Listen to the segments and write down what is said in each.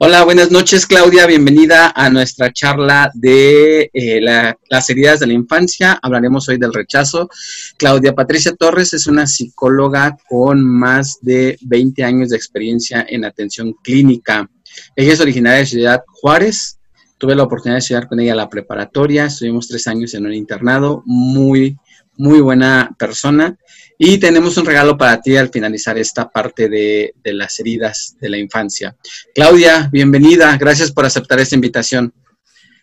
Hola, buenas noches Claudia, bienvenida a nuestra charla de eh, las heridas de la infancia. Hablaremos hoy del rechazo. Claudia Patricia Torres es una psicóloga con más de 20 años de experiencia en atención clínica. Ella es originaria de Ciudad Juárez. Tuve la oportunidad de estudiar con ella la preparatoria. Estuvimos tres años en un internado. Muy, muy buena persona. Y tenemos un regalo para ti al finalizar esta parte de, las heridas de la infancia. Claudia, bienvenida. Gracias por aceptar esta invitación.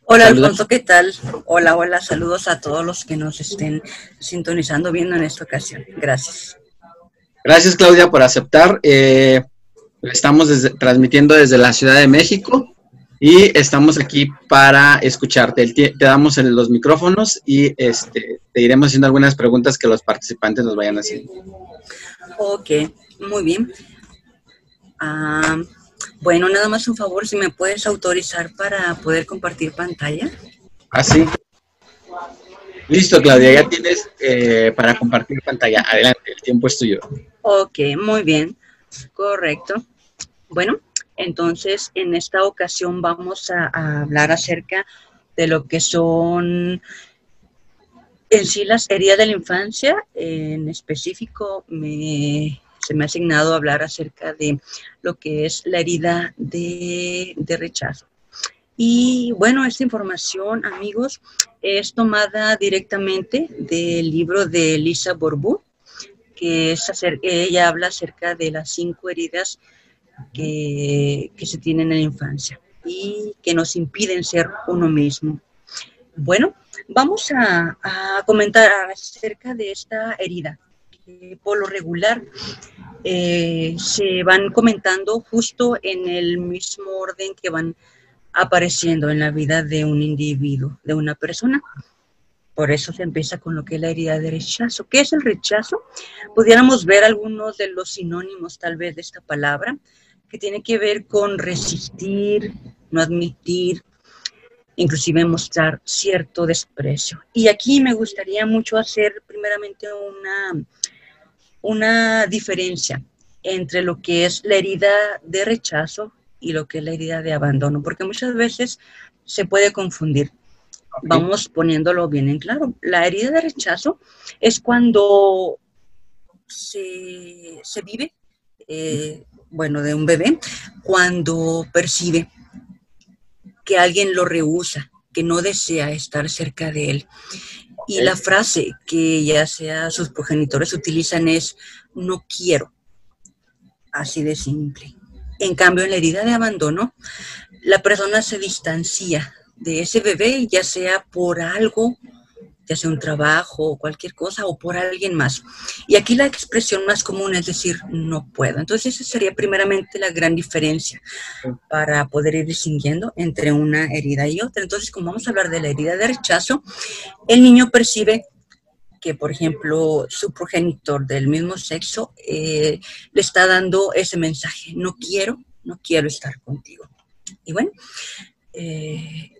Hola Alfonso, ¿qué tal? Hola, hola, saludos a todos los que nos estén sintonizando viendo en esta ocasión. Gracias. Gracias Claudia por aceptar. Eh, estamos transmitiendo desde la Ciudad de México y estamos aquí para escucharte. Te damos los micrófonos y este, te iremos haciendo algunas preguntas que los participantes nos vayan haciendo. Ok, muy bien. Ah, bueno, nada más un favor, si me puedes autorizar para poder compartir pantalla. Ah, sí. Listo, Claudia, ya tienes eh, para compartir pantalla. Adelante, el tiempo es tuyo. Ok, muy bien. Correcto. Bueno, entonces, en esta ocasión vamos a, hablar acerca de lo que son en sí las heridas de la infancia. En específico, se me ha asignado hablar acerca de lo que es la herida de, rechazo. Y bueno, esta información, amigos, es tomada directamente del libro de Lisa Borbú, que es ella habla acerca de las cinco heridas que, se tienen en la infancia y que nos impiden ser uno mismo. Bueno, vamos a, comentar acerca de esta herida, que por lo regular eh, se van comentando justo en el mismo orden que van apareciendo en la vida de un individuo, de una persona. Por eso se empieza con lo que es la herida de rechazo. ¿Qué es el rechazo? Pudiéramos ver algunos de los sinónimos tal vez de esta palabra que tiene que ver con resistir, no admitir, inclusive mostrar cierto desprecio. Y aquí me gustaría mucho hacer primeramente una, una diferencia entre lo que es la herida de rechazo y lo que es la herida de abandono, porque muchas veces se puede confundir. Vamos poniéndolo bien en claro. La herida de rechazo es cuando se, se vive eh, bueno, de un bebé, cuando percibe que alguien lo rehúsa, que no desea estar cerca de él. Y la frase que ya sea sus progenitores utilizan es, no quiero. Así de simple. En cambio, en la herida de abandono, la persona se distancia de ese bebé, ya sea por algo ya sea un trabajo o cualquier cosa, o por alguien más. Y aquí la expresión más común es decir, no puedo. Entonces, esa sería primeramente la gran diferencia para poder ir distinguiendo entre una herida y otra. Entonces, como vamos a hablar de la herida de rechazo, el niño percibe que, por ejemplo, su progenitor del mismo sexo eh, le está dando ese mensaje, no quiero, no quiero estar contigo. Y bueno, eh,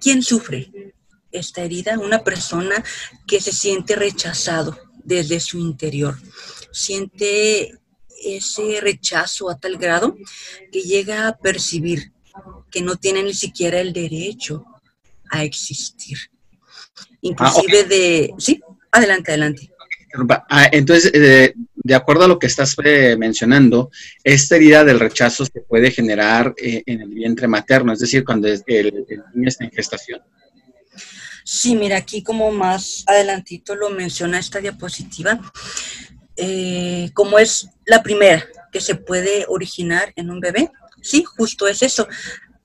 ¿quién sufre? Esta herida, una persona que se siente rechazado desde su interior, siente ese rechazo a tal grado que llega a percibir que no tiene ni siquiera el derecho a existir. Inclusive ah, de... Sí, adelante, adelante. Ah, entonces, eh, de acuerdo a lo que estás eh, mencionando, esta herida del rechazo se puede generar eh, en el vientre materno, es decir, cuando el niño está en gestación. Sí, mira, aquí como más adelantito lo menciona esta diapositiva, eh, como es la primera que se puede originar en un bebé. Sí, justo es eso.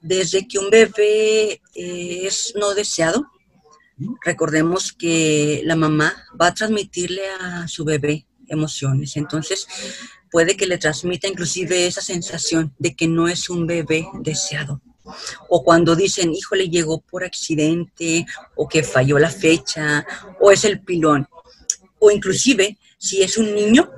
Desde que un bebé eh, es no deseado, recordemos que la mamá va a transmitirle a su bebé emociones. Entonces, puede que le transmita inclusive esa sensación de que no es un bebé deseado o cuando dicen, híjole, llegó por accidente, o que falló la fecha, o es el pilón, o inclusive si es un niño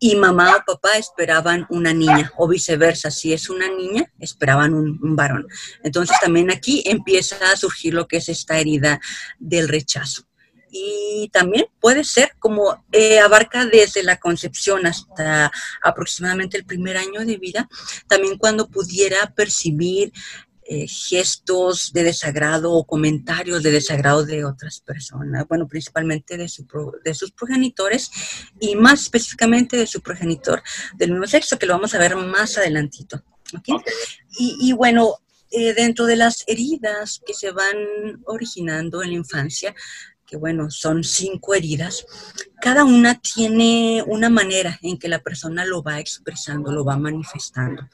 y mamá o papá esperaban una niña, o viceversa, si es una niña, esperaban un, varón. Entonces también aquí empieza a surgir lo que es esta herida del rechazo. Y también puede ser como eh, abarca desde la concepción hasta aproximadamente el primer año de vida, también cuando pudiera percibir eh, gestos de desagrado o comentarios de desagrado de otras personas, bueno, principalmente de, su de sus progenitores y más específicamente de su progenitor del mismo sexo, que lo vamos a ver más adelantito. Y, bueno, eh, dentro de las heridas que se van originando en la infancia, que bueno, son cinco heridas, cada una tiene una manera en que la persona lo va expresando, lo va manifestando.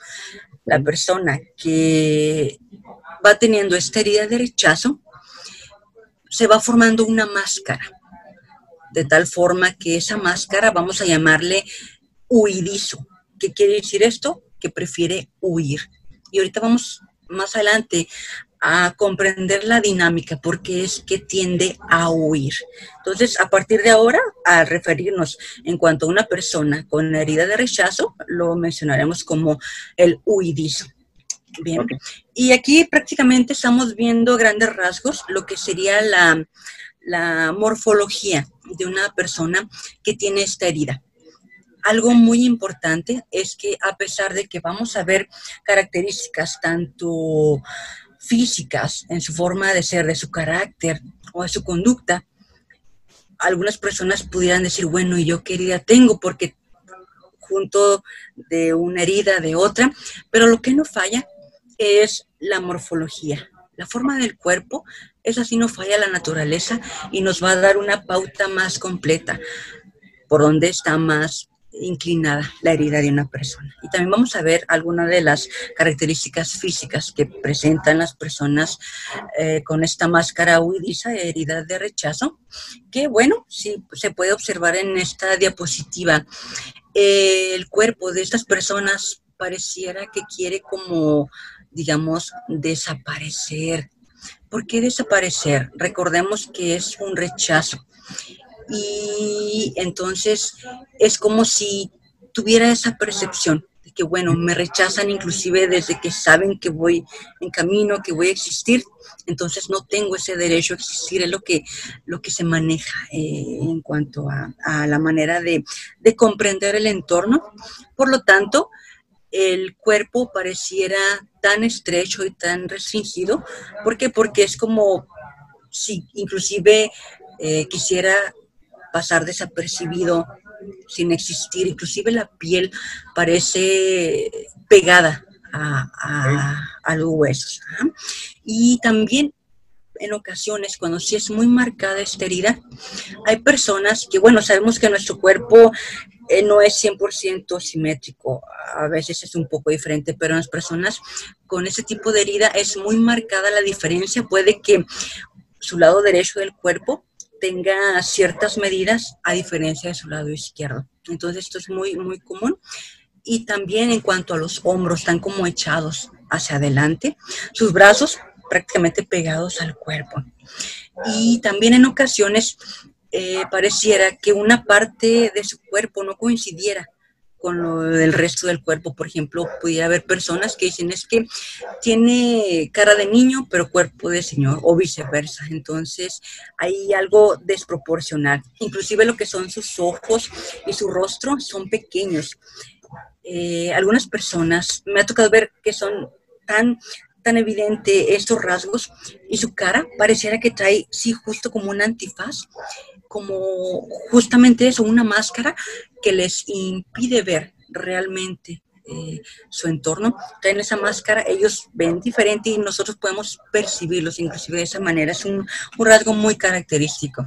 La persona que va teniendo esta herida de rechazo, se va formando una máscara, de tal forma que esa máscara vamos a llamarle huidizo. ¿Qué quiere decir esto? Que prefiere huir. Y ahorita vamos más adelante a comprender la dinámica, porque es que tiende a huir. Entonces, a partir de ahora, al referirnos en cuanto a una persona con herida de rechazo, lo mencionaremos como el huidizo. Bien. Y aquí prácticamente estamos viendo grandes rasgos lo que sería la, la morfología de una persona que tiene esta herida algo muy importante es que a pesar de que vamos a ver características tanto físicas, en su forma de ser, de su carácter o de su conducta, algunas personas pudieran decir, bueno, ¿y yo qué herida tengo? Porque junto de una herida de otra, pero lo que no falla es la morfología. La forma del cuerpo, es así no falla la naturaleza y nos va a dar una pauta más completa por donde está más inclinada la herida de una persona. Y también vamos a ver algunas de las características físicas que presentan las personas eh, con esta máscara huidiza, herida de rechazo, que bueno, sí se puede observar en esta diapositiva. el cuerpo de estas personas pareciera que quiere como, digamos, desaparecer. ¿Por qué desaparecer? Recordemos que es un rechazo y entonces es como si tuviera esa percepción de que, bueno, me rechazan inclusive desde que saben que voy en camino, que voy a existir, entonces no tengo ese derecho a existir, es lo que, lo que se maneja eh, en cuanto a, la manera de, de comprender el entorno. Por lo tanto, el cuerpo pareciera tan estrecho y tan restringido. ¿Por qué? Porque es como si inclusive eh, quisiera pasar desapercibido, sin existir. Inclusive la piel parece pegada a, los huesos. Y también en ocasiones, cuando sí es muy marcada esta herida, hay personas que, bueno, sabemos que nuestro cuerpo eh, no es 100% simétrico, a veces es un poco diferente, pero en las personas con ese tipo de herida es muy marcada la diferencia. Puede que su lado derecho del cuerpo tenga ciertas medidas a diferencia de su lado izquierdo. Entonces esto es muy, muy común. Y también en cuanto a los hombros, están como echados hacia adelante, sus brazos prácticamente pegados al cuerpo. Y también en ocasiones eh, pareciera que una parte de su cuerpo no coincidiera con lo del resto del cuerpo. Por ejemplo, pudiera haber personas que dicen es que tiene cara de niño pero cuerpo de señor o viceversa. Entonces hay algo desproporcional. Inclusive lo que son sus ojos y su rostro son pequeños. Eh, algunas personas me ha tocado ver que son tan tan evidente estos rasgos y su cara pareciera que trae, sí, justo como un antifaz, como justamente eso, una máscara que les impide ver realmente eh, su entorno. Traen esa máscara, ellos ven diferente y nosotros podemos percibirlos inclusive de esa manera. Es un, rasgo muy característico.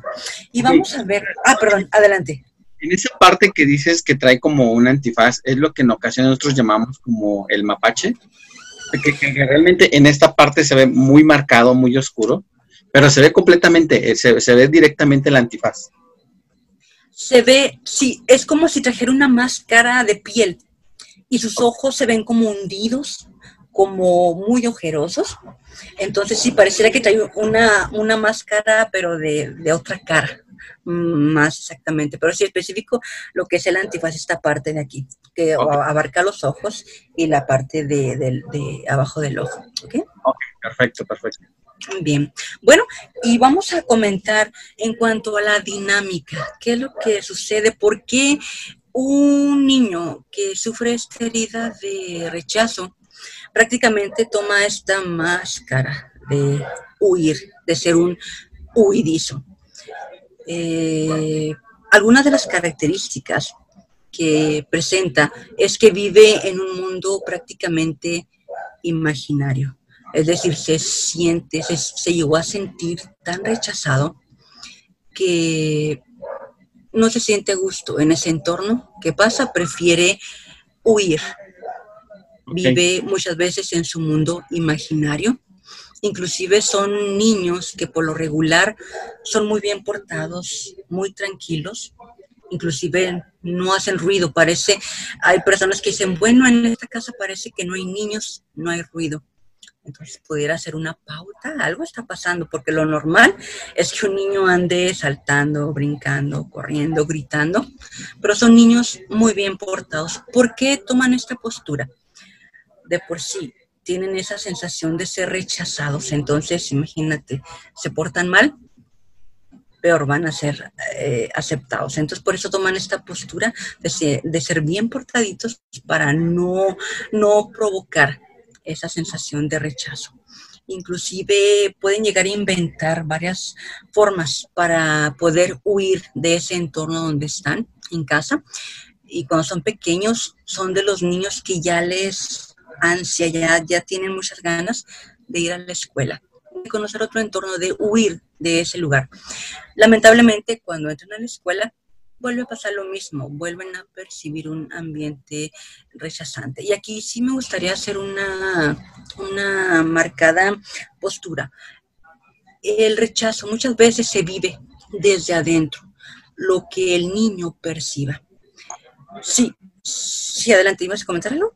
Y vamos a ver, ah, perdón, adelante. En esa parte que dices que trae como un antifaz, es lo que en ocasiones nosotros llamamos como el mapache, que, que realmente en esta parte se ve muy marcado, muy oscuro, pero se ve completamente, eh, se, se ve directamente el antifaz se ve, sí, es como si trajera una máscara de piel y sus ojos se ven como hundidos, como muy ojerosos. Entonces sí, pareciera que trae una, una máscara, pero de, otra cara, mm, más exactamente. Pero sí específico lo que es el antifaz, esta parte de aquí, que abarca los ojos y la parte de, abajo del ojo. perfecto, perfecto. Bien, bueno, y vamos a comentar en cuanto a la dinámica, qué es lo que sucede, por qué un niño que sufre esta herida de rechazo prácticamente toma esta máscara de huir, de ser un huidizo. Eh, algunas de las características que presenta es que vive en un mundo prácticamente imaginario. Es decir, se siente, se, llegó a sentir tan rechazado que no se siente a gusto en ese entorno. ¿Qué pasa? Prefiere huir. Vive muchas veces en su mundo imaginario. Inclusive son niños que por lo regular son muy bien portados, muy tranquilos, inclusive no hacen ruido, parece, hay personas que dicen, bueno, en esta casa parece que no hay niños, no hay ruido. Entonces pudiera ser una pauta, algo está pasando, porque lo normal es que un niño ande saltando, brincando, corriendo, gritando, pero son niños muy bien portados. ¿Por qué toman esta postura? De por sí, tienen esa sensación de ser rechazados, entonces imagínate, se portan mal, peor van a ser eh, aceptados. Entonces, por eso toman esta postura de ser, de ser bien portaditos para no, no provocar esa sensación de rechazo. Inclusive pueden llegar a inventar varias formas para poder huir de ese entorno donde están en casa. Y cuando son pequeños, son de los niños que ya les ansia, ya, ya tienen muchas ganas de ir a la escuela, de conocer otro entorno, de huir de ese lugar. Lamentablemente, cuando entran a la escuela, vuelve a pasar lo mismo, vuelven a percibir un ambiente rechazante. Y aquí sí me gustaría hacer una, una marcada postura. El rechazo muchas veces se vive desde adentro, lo que el niño perciba. Sí, sí, adelante, ¿ibas a comentar algo?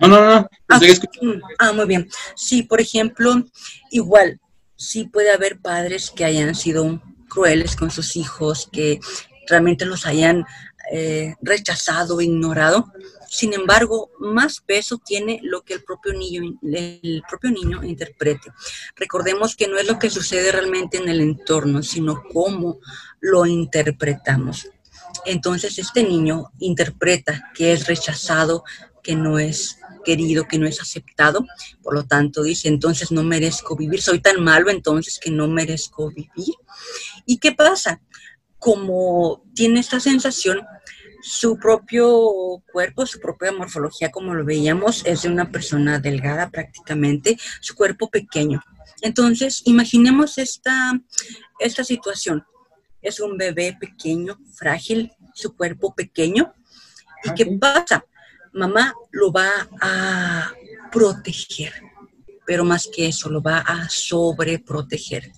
No, no, no. Ah, mm, ah, muy bien. Sí, por ejemplo, igual, sí puede haber padres que hayan sido crueles con sus hijos, que realmente los hayan eh, rechazado, ignorado. Sin embargo, más peso tiene lo que el propio niño, el propio niño interprete. Recordemos que no es lo que sucede realmente en el entorno, sino cómo lo interpretamos. Entonces, este niño interpreta que es rechazado, que no es querido, que no es aceptado. Por lo tanto, dice, entonces no merezco vivir. Soy tan malo entonces que no merezco vivir. ¿Y qué pasa? Como tiene esta sensación, su propio cuerpo, su propia morfología, como lo veíamos, es de una persona delgada prácticamente, su cuerpo pequeño. Entonces, imaginemos esta, esta situación. Es un bebé pequeño, frágil, su cuerpo pequeño. ¿Y qué pasa? Mamá lo va a proteger pero más que eso, lo va a sobreproteger.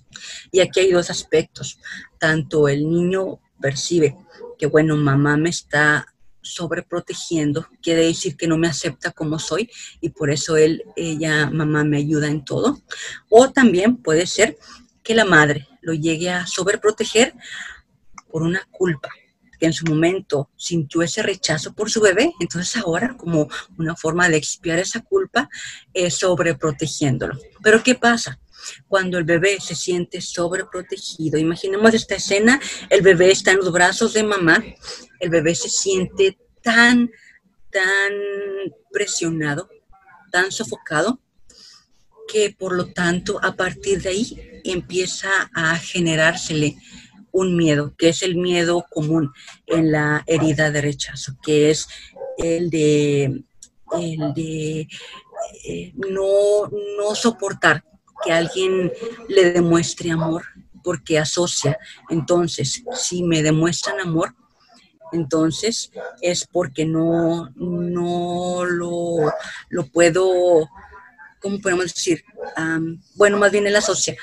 Y aquí hay dos aspectos. Tanto el niño percibe que, bueno, mamá me está sobreprotegiendo, quiere decir que no me acepta como soy y por eso él, ella, mamá me ayuda en todo. O también puede ser que la madre lo llegue a sobreproteger por una culpa, que en su momento sintió ese rechazo por su bebé, entonces ahora como una forma de expiar esa culpa es sobreprotegiéndolo. Pero ¿qué pasa? Cuando el bebé se siente sobreprotegido, imaginemos esta escena, el bebé está en los brazos de mamá, el bebé se siente tan, tan presionado, tan sofocado, que por lo tanto a partir de ahí empieza a generársele un miedo, que es el miedo común en la herida de rechazo, que es el de, el de eh, no, no soportar que alguien le demuestre amor porque asocia. Entonces, si me demuestran amor, entonces es porque no, no lo, lo puedo, ¿cómo podemos decir? bueno, más bien él asocia.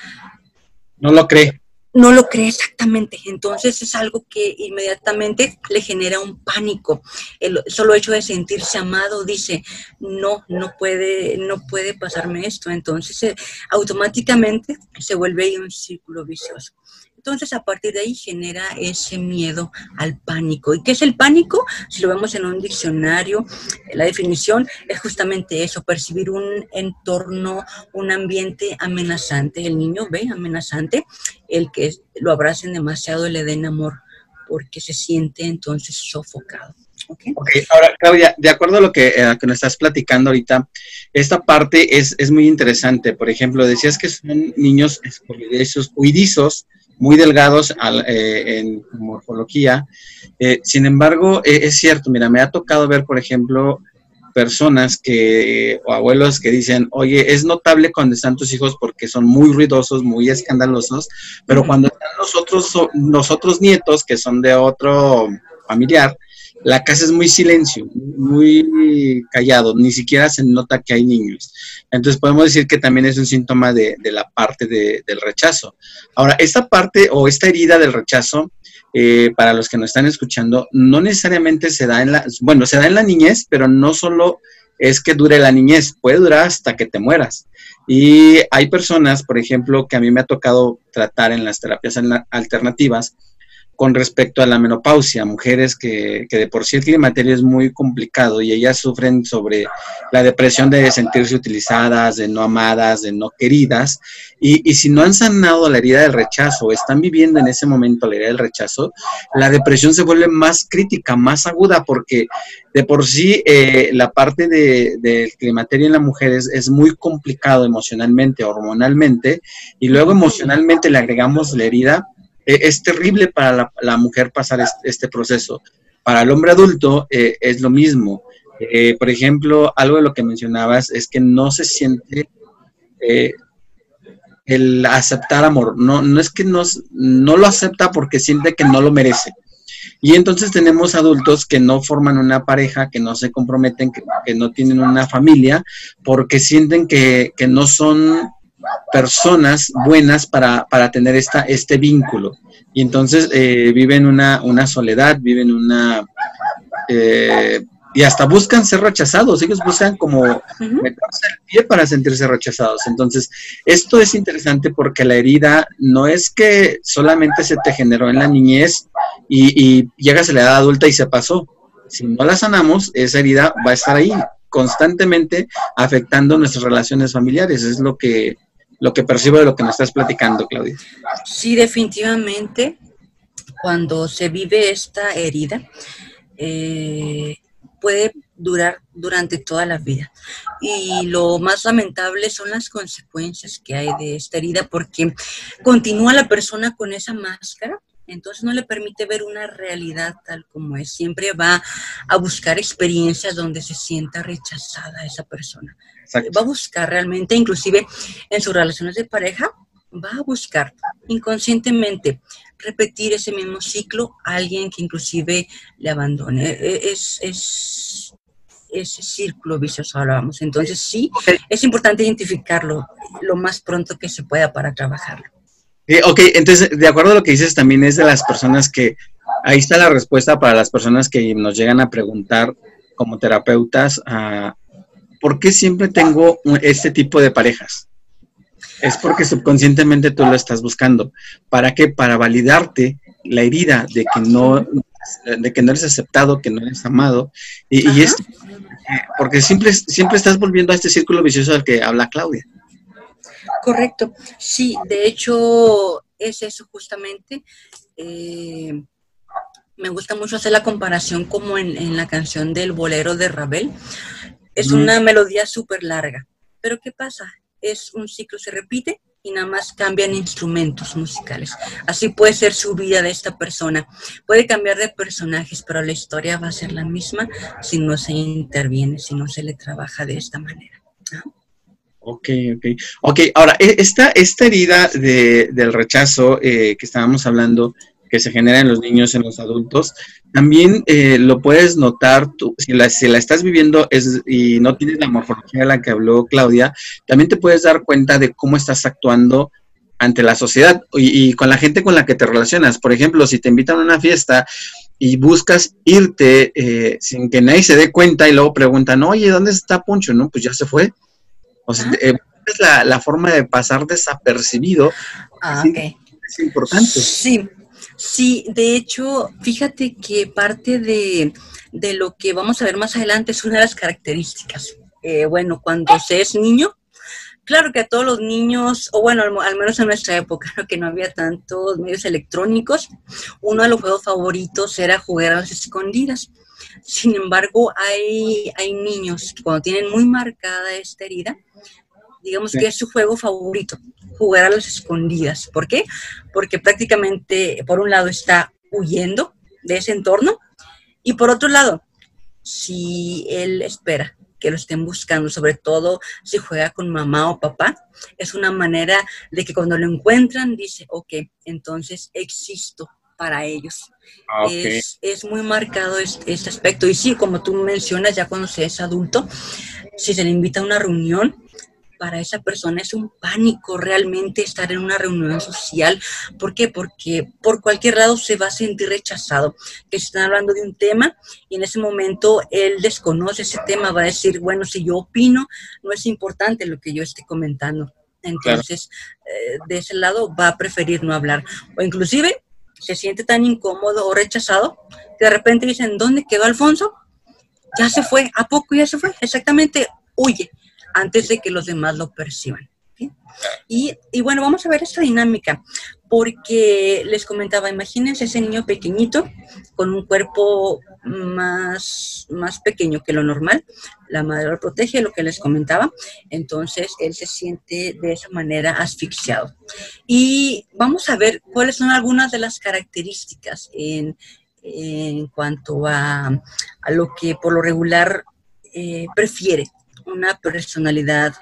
No lo cree no lo cree exactamente. Entonces es algo que inmediatamente le genera un pánico. El solo hecho de sentirse amado dice, no, no puede, no puede pasarme esto. Entonces eh, automáticamente se vuelve un círculo vicioso. Entonces, a partir de ahí genera ese miedo al pánico. ¿Y qué es el pánico? Si lo vemos en un diccionario, la definición es justamente eso, percibir un entorno, un ambiente amenazante. El niño ve amenazante, el que lo abracen demasiado le den amor porque se siente entonces sofocado. Okay. ahora Claudia, de acuerdo a lo que, eh, que, nos estás platicando ahorita, esta parte es, es, muy interesante. Por ejemplo, decías que son niños huidizos, muy delgados eh, en morfología. Eh, sin embargo, es cierto, mira, me ha tocado ver, por ejemplo, personas que, o abuelos que dicen, oye, es notable cuando están tus hijos porque son muy ruidosos, muy escandalosos, pero cuando están los otros, nietos, que son de otro familiar, la casa es muy silencio, muy callado, ni siquiera se nota que hay niños. Entonces podemos decir que también es un síntoma de, la parte del rechazo. Ahora, esta parte o esta herida del rechazo eh, para los que nos están escuchando, no necesariamente se da en la, bueno, se da en la niñez, pero no solo es que dure la niñez, puede durar hasta que te mueras. Y hay personas, por ejemplo, que a mí me ha tocado tratar en las terapias alternativas, con respecto a la menopausia, mujeres que, que, de por sí el climaterio es muy complicado y ellas sufren sobre la depresión de sentirse utilizadas, de no amadas, de no queridas, y, y si no han sanado la herida del rechazo, están viviendo en ese momento la herida del rechazo, la depresión se vuelve más crítica, más aguda, porque de por sí eh, la parte del de, climaterio en la mujer es, es muy complicado emocionalmente, hormonalmente, y luego emocionalmente le agregamos la herida eh, es terrible para la, mujer pasar este, proceso. Para el hombre adulto eh, es lo mismo. Eh, por ejemplo, algo de lo que mencionabas es que no se siente el aceptar amor. No, no es que no, no lo acepta porque siente que no lo merece. Y entonces tenemos adultos que no forman una pareja, que no se comprometen, que, no tienen una familia, porque sienten que, que no son personas buenas para, para tener esta, este vínculo. Y entonces eh, viven una, una soledad, viven una... Eh, y hasta buscan ser rechazados, ellos buscan como meterse el pie para sentirse rechazados. Entonces, esto es interesante porque la herida no es que solamente se te generó en la niñez y, y llegas a la edad adulta y se pasó. Si no la sanamos, esa herida va a estar ahí constantemente afectando nuestras relaciones familiares. Es lo que lo que percibo de lo que me estás platicando, Claudia. Sí, definitivamente, cuando se vive esta herida, eh, puede durar durante toda la vida. Y lo más lamentable son las consecuencias que hay de esta herida porque continúa la persona con esa máscara entonces no le permite ver una realidad tal como es. Siempre va a buscar experiencias donde se sienta rechazada esa persona. Va a buscar realmente, inclusive en sus relaciones de pareja, va a buscar inconscientemente repetir ese mismo ciclo a alguien que inclusive le abandone. E, es, es ese círculo vicioso hablábamos. Entonces sí, es importante identificarlo lo más pronto que se pueda para trabajarlo. Eh, ok, entonces, de acuerdo a lo que dices, también es de las personas que, ahí está la respuesta para las personas que nos llegan a preguntar como terapeutas, uh, ¿por qué siempre tengo este tipo de parejas? Es porque subconscientemente tú lo estás buscando. ¿Para qué? Para validarte la herida de que no, de que no eres aceptado, que no eres amado. Y, y es porque siempre, siempre estás volviendo a este círculo vicioso del que habla Claudia. Correcto, sí, de hecho es eso justamente. Eh, me gusta mucho hacer la comparación como en, la canción del bolero de Ravel. Es una melodía súper larga, pero ¿qué pasa? Es un ciclo, se repite y nada más cambian instrumentos musicales. Así puede ser su vida de esta persona. Puede cambiar de personajes, pero la historia va a ser la misma si no se interviene, si no se le trabaja de esta manera. Ok, ok. Ok, ahora, e, esta, esta herida de, del rechazo eh, que estábamos hablando, que se genera en los niños, en los adultos, también eh, lo puedes notar, tú, si, la, si la estás viviendo es, y no tienes la morfología de la que habló Claudia, también te puedes dar cuenta de cómo estás actuando ante la sociedad y, con la gente con la que te relacionas. Por ejemplo, si te invitan a una fiesta y buscas irte eh, sin que nadie se dé cuenta y luego preguntan, oye, ¿dónde está Poncho? No, pues ya se fue. O sea, eh, es la, forma de pasar desapercibido. Ah, es importante. Sí, sí, de hecho, fíjate que parte de, lo que vamos a ver más adelante es una de las características. Eh, bueno, cuando se es niño, claro que a todos los niños, o bueno, al, menos en nuestra época, que no había tantos medios electrónicos, uno de los juegos favoritos era jugar a las escondidas. Sin embargo, hay, hay niños que cuando tienen muy marcada esta herida, digamos que es su juego favorito, jugar a las escondidas. ¿Por qué? Porque prácticamente, por un lado, está huyendo de ese entorno y por otro lado, si él espera que lo estén buscando, sobre todo si juega con mamá o papá, es una manera de que cuando lo encuentran dice, ok, entonces existo para ellos. Ah, es, es, muy marcado este, este, aspecto. Y sí, como tú mencionas, ya cuando se es adulto, si se le invita a una reunión, para esa persona es un pánico realmente estar en una reunión social. ¿Por qué? Porque por cualquier lado se va a sentir rechazado. Que se están hablando de un tema y en ese momento él desconoce ese tema, va a decir, bueno, si yo opino, no es importante lo que yo esté comentando. Entonces, eh, de ese lado va a preferir no hablar. O inclusive se siente tan incómodo o rechazado que de repente dicen, ¿dónde quedó Alfonso? Ya se fue, ¿a poco ya se fue? Exactamente, huye antes de que los demás lo perciban. Y, bueno, vamos a ver esta dinámica, porque les comentaba, imagínense ese niño pequeñito con un cuerpo más, más pequeño que lo normal, la madre lo protege, lo que les comentaba, entonces él se siente de esa manera asfixiado. Y vamos a ver cuáles son algunas de las características en, en cuanto a, a, lo que por lo regular eh, prefiere una personalidad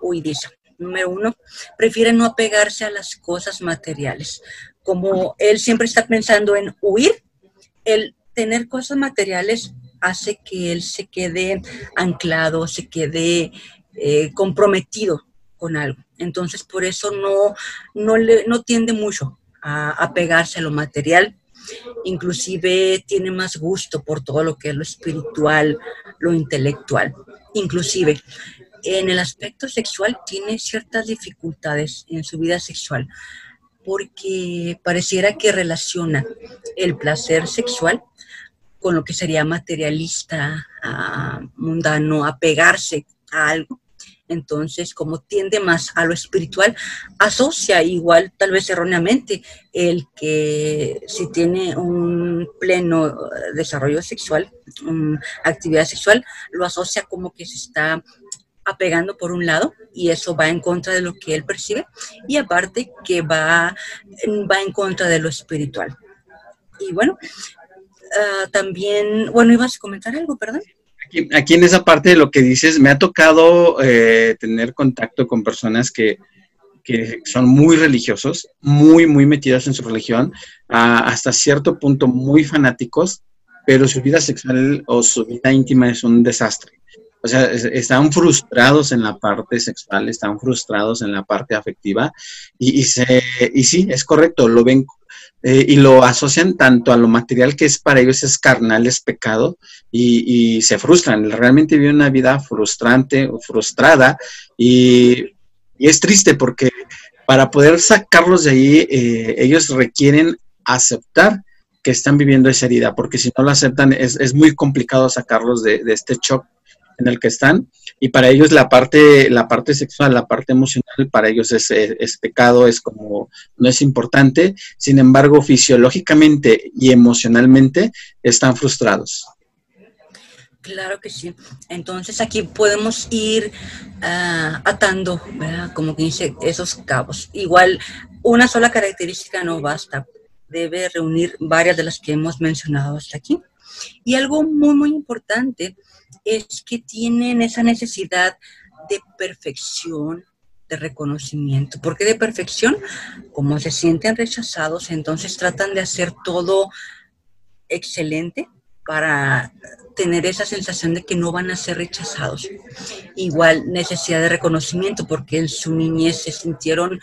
huidiza. Número uno, prefiere no apegarse a las cosas materiales. Como él siempre está pensando en huir, el tener cosas materiales hace que él se quede anclado, se quede eh, comprometido con algo. Entonces, por eso no, no, le, no tiende mucho a apegarse a lo material. Inclusive tiene más gusto por todo lo que es lo espiritual, lo intelectual inclusive en el aspecto sexual tiene ciertas dificultades en su vida sexual porque pareciera que relaciona el placer sexual con lo que sería materialista, mundano, apegarse a algo. Entonces, como tiende más a lo espiritual, asocia igual, tal vez erróneamente, el que si tiene un pleno desarrollo sexual, actividad sexual, lo asocia como que se está apegando por un lado y eso va en contra de lo que él percibe y aparte que va, va en contra de lo espiritual. Y bueno, ah, también, bueno, ibas a comentar algo, perdón. Aquí, en esa parte de lo que dices, me ha tocado eh, tener contacto con personas que, son muy religiosos, muy, muy metidas en su religión, hasta cierto punto muy fanáticos, pero su vida sexual o su vida íntima es un desastre. O sea, están frustrados en la parte sexual, están frustrados en la parte afectiva y, y, se, y sí, es correcto, lo ven eh, y lo asocian tanto a lo material que es para ellos es carnal, es pecado y, se frustran. Realmente viven una vida frustrante, frustrada y, y, es triste porque para poder sacarlos de ahí eh, ellos requieren aceptar que están viviendo esa herida, porque si no lo aceptan es, es muy complicado sacarlos de, de, este shock en el que están. Y para ellos la parte, la parte sexual, la parte emocional, para ellos es, es, pecado, es como, no es importante. Sin embargo, fisiológicamente y emocionalmente están frustrados. Claro que sí. Entonces aquí podemos ir uh, atando, ¿verdad? como que dice, esos cabos. Igual, una sola característica no basta debe reunir varias de las que hemos mencionado hasta aquí. Y algo muy, muy importante es que tienen esa necesidad de perfección, de reconocimiento. ¿Por qué de perfección? Como se sienten rechazados, entonces tratan de hacer todo excelente para tener esa sensación de que no van a ser rechazados. Igual necesidad de reconocimiento, porque en su niñez se sintieron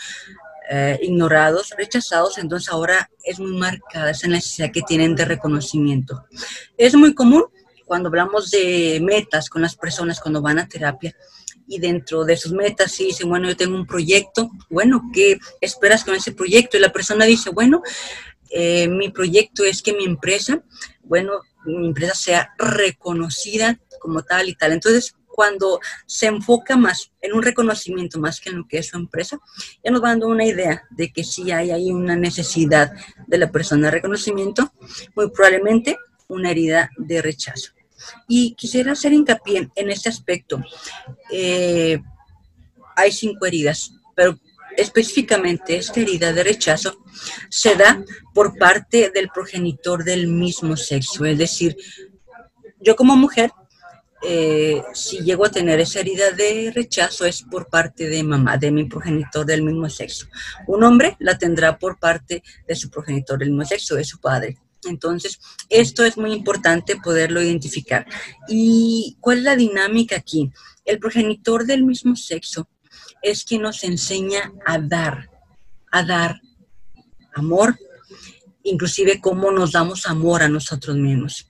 eh, ignorados, rechazados, entonces ahora es muy marcada esa necesidad que tienen de reconocimiento. Es muy común cuando hablamos de metas con las personas cuando van a terapia, y dentro de sus metas sí dicen, bueno, yo tengo un proyecto, bueno, ¿qué esperas con ese proyecto? Y la persona dice, bueno, eh, mi proyecto es que mi empresa, bueno, mi empresa sea reconocida como tal y tal. Entonces, cuando se enfoca más en un reconocimiento más que en lo que es su empresa, ya nos va dando una idea de que sí hay ahí una necesidad de la persona de reconocimiento, muy probablemente una herida de rechazo. Y quisiera hacer hincapié en este aspecto. Eh, hay cinco heridas, pero específicamente esta herida de rechazo se da por parte del progenitor del mismo sexo. Es decir, yo como mujer, eh, si llego a tener esa herida de rechazo es por parte de mamá, de mi progenitor del mismo sexo. Un hombre la tendrá por parte de su progenitor del mismo sexo, de su padre. Entonces, esto es muy importante poderlo identificar. ¿Y cuál es la dinámica aquí? El progenitor del mismo sexo es quien nos enseña a dar, a dar amor, inclusive cómo nos damos amor a nosotros mismos.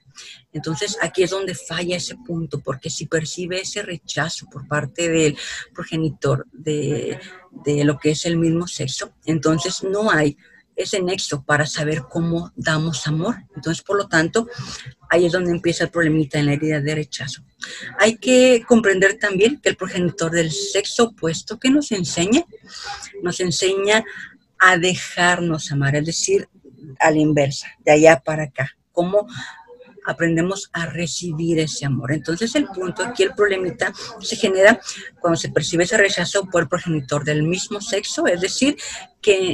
Entonces aquí es donde falla ese punto, porque si percibe ese rechazo por parte del progenitor de, de lo que es el mismo sexo, entonces no hay ese nexo para saber cómo damos amor. Entonces, por lo tanto, ahí es donde empieza el problemita en la herida de rechazo. Hay que comprender también que el progenitor del sexo opuesto que nos enseña, nos enseña a dejarnos amar, es decir, a la inversa, de allá para acá, cómo aprendemos a recibir ese amor. Entonces el punto aquí, el problemita, se genera cuando se percibe ese rechazo por el progenitor del mismo sexo, es decir, que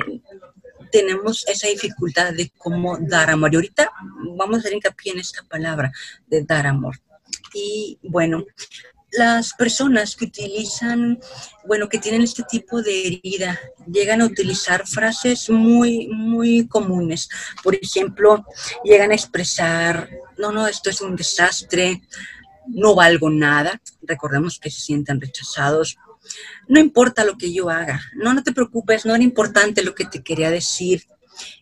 tenemos esa dificultad de cómo dar amor. Y ahorita vamos a hacer hincapié en esta palabra de dar amor. Y bueno, las personas que utilizan, bueno, que tienen este tipo de herida, llegan a utilizar frases muy, muy comunes. Por ejemplo, llegan a expresar, no, no, esto es un desastre, no valgo nada. Recordemos que se sienten rechazados no importa lo que yo haga, no, no te preocupes, no era importante lo que te quería decir.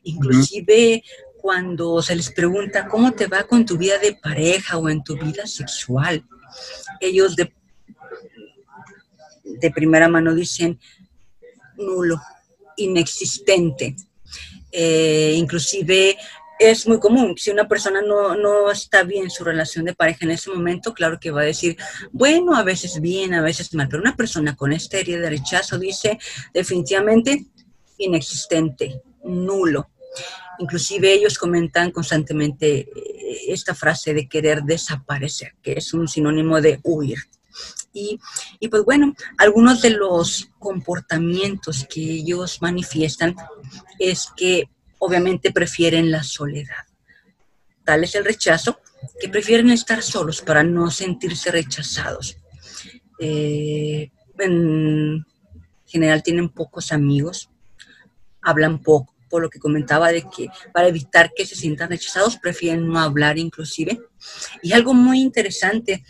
Inclusive cuando se les pregunta cómo te va con tu vida de pareja o en tu vida sexual, ellos de, de primera mano dicen nulo, inexistente. Eh, inclusive es muy común. Si una persona no, no, está bien su relación de pareja en ese momento, claro que va a decir, bueno, a veces bien, a veces mal, pero una persona con esta herida de rechazo dice definitivamente inexistente, nulo. Inclusive ellos comentan constantemente eh, esta frase de querer desaparecer, que es un sinónimo de huir. Y, y, pues bueno, algunos de los comportamientos que ellos manifiestan es que obviamente prefieren la soledad. Tal es el rechazo que prefieren estar solos para no sentirse rechazados. Eh, en general tienen pocos amigos, hablan poco, por lo que comentaba de que para evitar que se sientan rechazados prefieren no hablar inclusive. Y algo muy interesante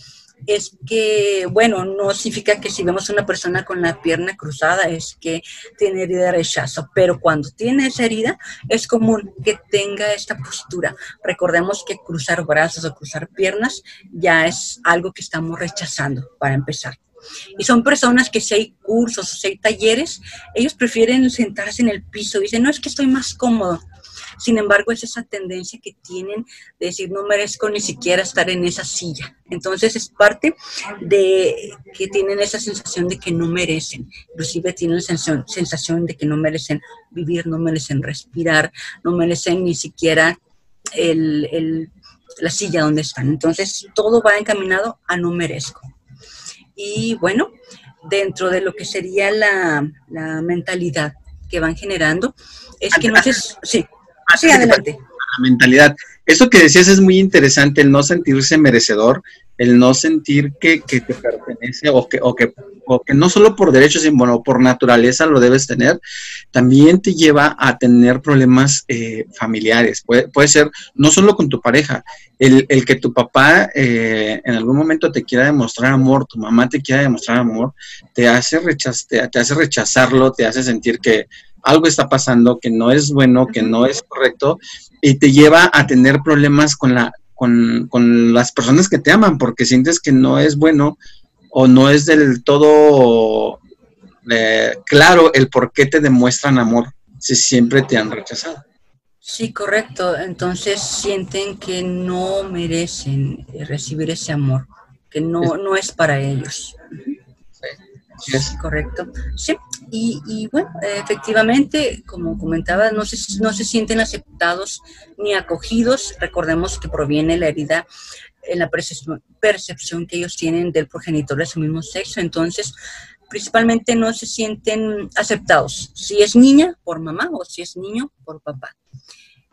es que, bueno, no significa que si vemos una persona con la pierna cruzada es que tiene herida de rechazo, pero cuando tiene esa herida es común que tenga esta postura. Recordemos que cruzar brazos o cruzar piernas ya es algo que estamos rechazando para empezar. Y son personas que si hay cursos si hay talleres, ellos prefieren sentarse en el piso. Dicen, no es que estoy más cómodo. Sin embargo, es esa tendencia que tienen de decir, no merezco ni siquiera estar en esa silla. Entonces es parte de que tienen esa sensación de que no merecen. Inclusive tienen la sensación, sensación de que no merecen vivir, no merecen respirar, no merecen ni siquiera la silla donde están. Entonces todo va encaminado a no merezco. Y bueno, dentro de lo que sería la, mentalidad que van generando, es que no sé, sí, sí, adelante. La mentalidad. Eso que decías es muy interesante, el no sentirse merecedor, el no sentir que, que te pertenece o que, o, que, o que no solo por derechos, sino por naturaleza lo debes tener, también te lleva a tener problemas eh, familiares. Puede, puede, ser no solo con tu pareja, el, el que tu papá eh, en algún momento te quiera demostrar amor, tu mamá te quiera demostrar amor, te hace, rechaz, te, te hace rechazarlo, te hace sentir que algo está pasando, que no es bueno, que no es correcto, y te lleva a tener problemas con la, con, con, las personas que te aman, porque sientes que no es bueno o no es del todo eh, claro el por qué te demuestran amor si siempre te han rechazado. Sí, correcto. Entonces sienten que no merecen recibir ese amor, que no, no es para ellos. Correcto. Sí, y, bueno, efectivamente, como comentaba, no se, no se sienten aceptados ni acogidos. Recordemos que proviene la herida en la percepción, percepción que ellos tienen del progenitor de su mismo sexo. Entonces, principalmente no se sienten aceptados. Si es niña, por mamá, o si es niño, por papá.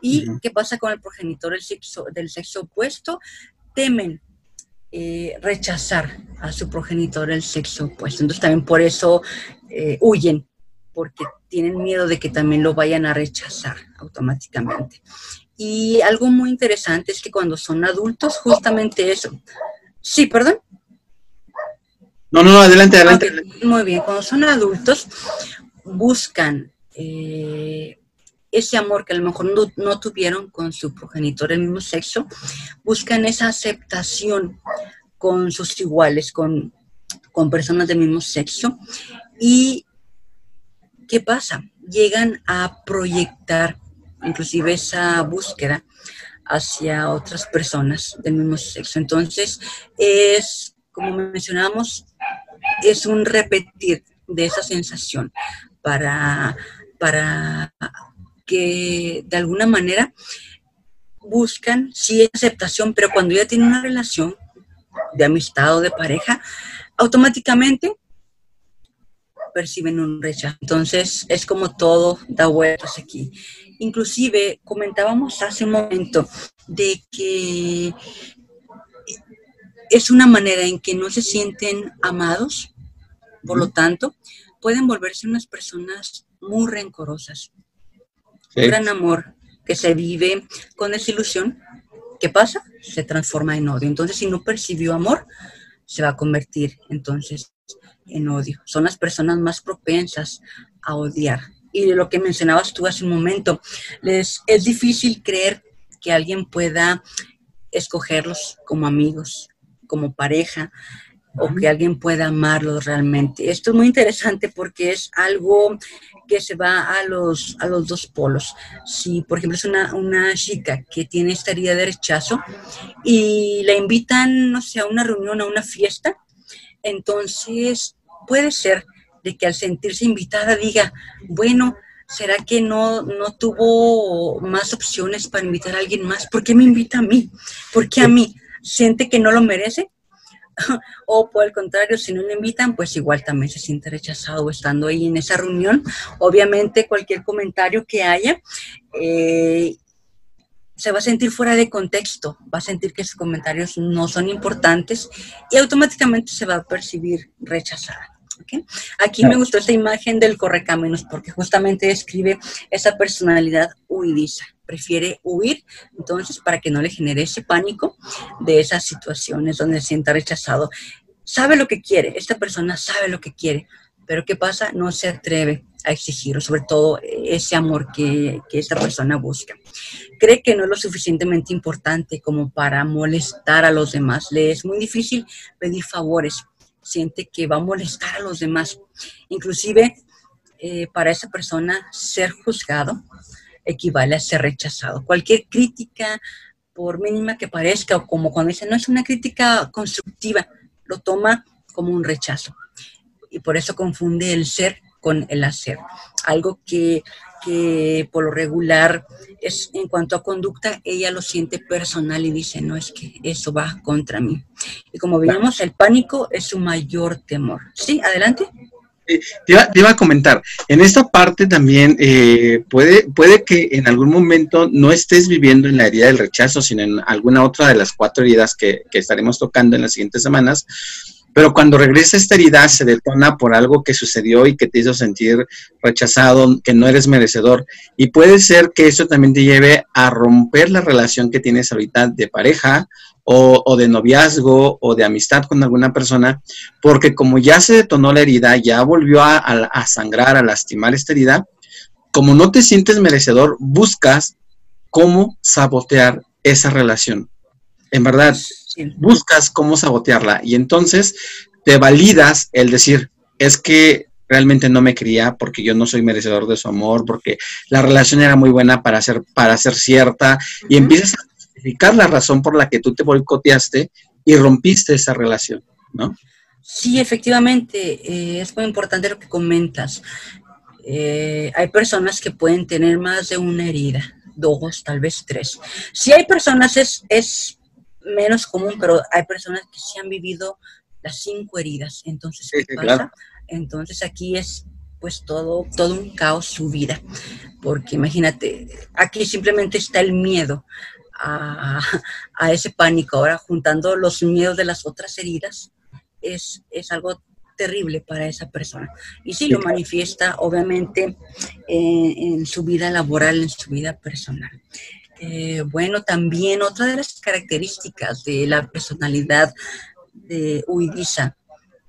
¿Y qué pasa con el progenitor del sexo, del sexo opuesto? Temen eh, rechazar a su progenitor del sexo opuesto. Entonces también por eso eh, huyen, porque tienen miedo de que también lo vayan a rechazar automáticamente. Y algo muy interesante es que cuando son adultos, justamente eso. Sí, perdón. No, no, adelante, adelante. muy bien, cuando son adultos, buscan eh, ese amor que a lo mejor no, tuvieron con su progenitor del mismo sexo, buscan esa aceptación con sus iguales, con, con personas del mismo sexo. ¿Y qué pasa? Llegan a proyectar inclusive esa búsqueda hacia otras personas del mismo sexo. Entonces, es, como mencionábamos, es un repetir de esa sensación para, para que de alguna manera buscan, sí, aceptación, pero cuando ya tienen una relación de amistad o de pareja, automáticamente perciben un rechazo. Entonces, es como todo da vueltas aquí. Inclusive, comentábamos hace un momento de que es una manera en que no se sienten amados, por lo tanto, pueden volverse unas personas muy rencorosas, un gran amor que se vive con desilusión. ¿Qué pasa? Se transforma en odio. Entonces, si no percibió amor, se va a convertir entonces en odio. Son las personas más propensas a odiar. Y de lo que mencionabas tú hace un momento, les, es difícil creer que alguien pueda escogerlos como amigos, como pareja, o que alguien pueda amarlos realmente. Esto es muy interesante porque es algo que se va a los, a los dos polos. Si, por ejemplo, es una, una chica que tiene esta herida de rechazo y la invitan, no sé, a una reunión, a una fiesta, entonces puede ser de que al sentirse invitada diga, bueno, ¿será que no, no tuvo más opciones para invitar a alguien más? ¿Por qué me invita a mí? ¿Por qué a mí? ¿Siente que no lo merece? o por el contrario, si no le invitan, pues igual también se siente rechazado estando ahí en esa reunión. Obviamente cualquier comentario que haya eh, se va a sentir fuera de contexto, va a sentir que sus comentarios no son importantes y automáticamente se va a percibir rechazada. Aquí me gustó esta imagen del correcaminos porque justamente describe esa personalidad huidiza. Prefiere huir, entonces, para que no le genere ese pánico de esas situaciones donde se sienta rechazado. Sabe lo que quiere, esta persona sabe lo que quiere, pero ¿qué pasa? No se atreve a exigir, sobre todo ese amor que, que esta persona busca. Cree que no es lo suficientemente importante como para molestar a los demás. Le es muy difícil pedir favores siente que va a molestar a los demás. Inclusive, eh, para esa persona, ser juzgado equivale a ser rechazado. Cualquier crítica, por mínima que parezca, o como cuando dice, no es una crítica constructiva, lo toma como un rechazo. Y por eso confunde el ser con el hacer. Algo que que por lo regular es en cuanto a conducta, ella lo siente personal y dice, no es que eso va contra mí. Y como vimos, el pánico es su mayor temor. Sí, adelante. te, iba, a comentar, en esta parte también eh, puede, puede que en algún momento no estés viviendo en la herida del rechazo, sino en alguna otra de las cuatro heridas que, que estaremos tocando en las siguientes semanas pero cuando regresa esta herida se detona por algo que sucedió y que te hizo sentir rechazado, que no eres merecedor. Y puede ser que eso también te lleve a romper la relación que tienes ahorita de pareja o, de noviazgo o de amistad con alguna persona, porque como ya se detonó la herida, ya volvió a, a sangrar, a lastimar esta herida, como no te sientes merecedor, buscas cómo sabotear esa relación. En verdad, buscas cómo sabotearla y entonces te validas el decir, es que realmente no me quería porque yo no soy merecedor de su amor, porque la relación era muy buena para ser, para ser cierta, y empiezas a justificar la razón por la que tú te boicoteaste y rompiste esa relación, ¿no? Sí, efectivamente, eh, es muy importante lo que comentas. Eh, hay personas que pueden tener más de una herida, dos, tal vez tres. Si hay personas es, es menos común, pero hay personas que sí han vivido las cinco heridas. Entonces, ¿qué pasa? Entonces aquí es pues todo, todo un caos su vida, porque imagínate, aquí simplemente está el miedo a, a ese pánico. Ahora, juntando los miedos de las otras heridas, es, es algo terrible para esa persona. Y sí lo manifiesta, obviamente, eh, en su vida laboral, en su vida personal. Eh, bueno, también otra de las características de la personalidad de Uidiza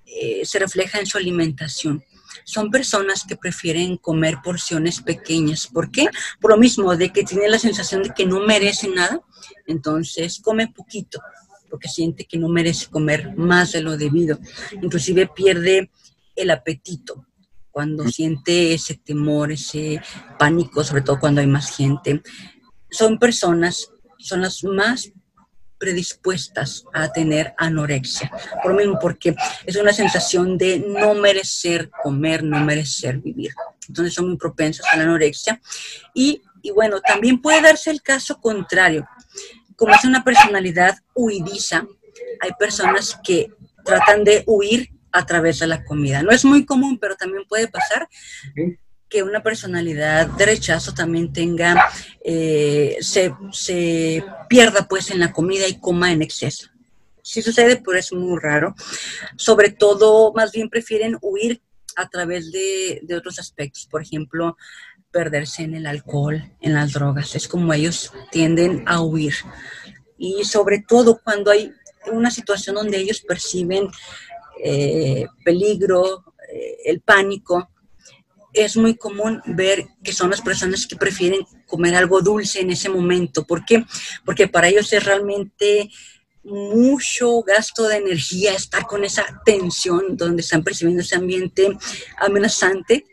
eh, se refleja en su alimentación. Son personas que prefieren comer porciones pequeñas. ¿Por qué? Por lo mismo, de que tiene la sensación de que no merece nada, entonces come poquito, porque siente que no merece comer más de lo debido. Inclusive pierde el apetito cuando siente ese temor, ese pánico, sobre todo cuando hay más gente. Son personas, son las más predispuestas a tener anorexia. Por lo mismo, porque es una sensación de no merecer comer, no merecer vivir. Entonces son muy propensas a la anorexia. Y, y bueno, también puede darse el caso contrario, como es una personalidad huidiza, hay personas que tratan de huir a través de la comida. No es muy común, pero también puede pasar que una personalidad de rechazo también tenga, eh, se, se, pierda pues en la comida y coma en exceso. Sí sucede, pero es muy raro. Sobre todo, más bien prefieren huir a través de, de otros aspectos. Por ejemplo, perderse en el alcohol, en las drogas. Es como ellos tienden a huir. Y sobre todo cuando hay una situación donde ellos perciben eh, peligro, eh, el pánico, es muy común ver que son las personas que prefieren comer algo dulce en ese momento. ¿Por qué? Porque para ellos es realmente mucho gasto de energía estar con esa tensión donde están percibiendo ese ambiente amenazante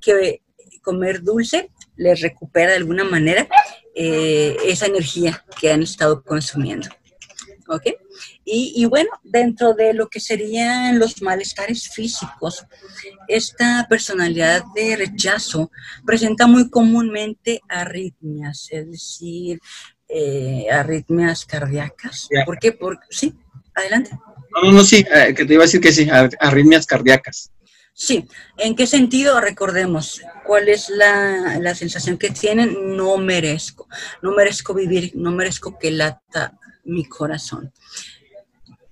que comer dulce les recupera de alguna manera eh, esa energía que han estado consumiendo. ¿Ok? Y, y, bueno, dentro de lo que serían los malestares físicos, esta personalidad de rechazo presenta muy comúnmente arritmias, es decir, eh, arritmias cardíacas. ¿Por qué? Porque, sí, adelante. No, no, no, sí, eh, que te iba a decir que sí, arritmias cardíacas. Sí, ¿en qué sentido? Recordemos, ¿cuál es la, la, sensación que tienen? No merezco, no merezco vivir, no merezco que lata mi corazón.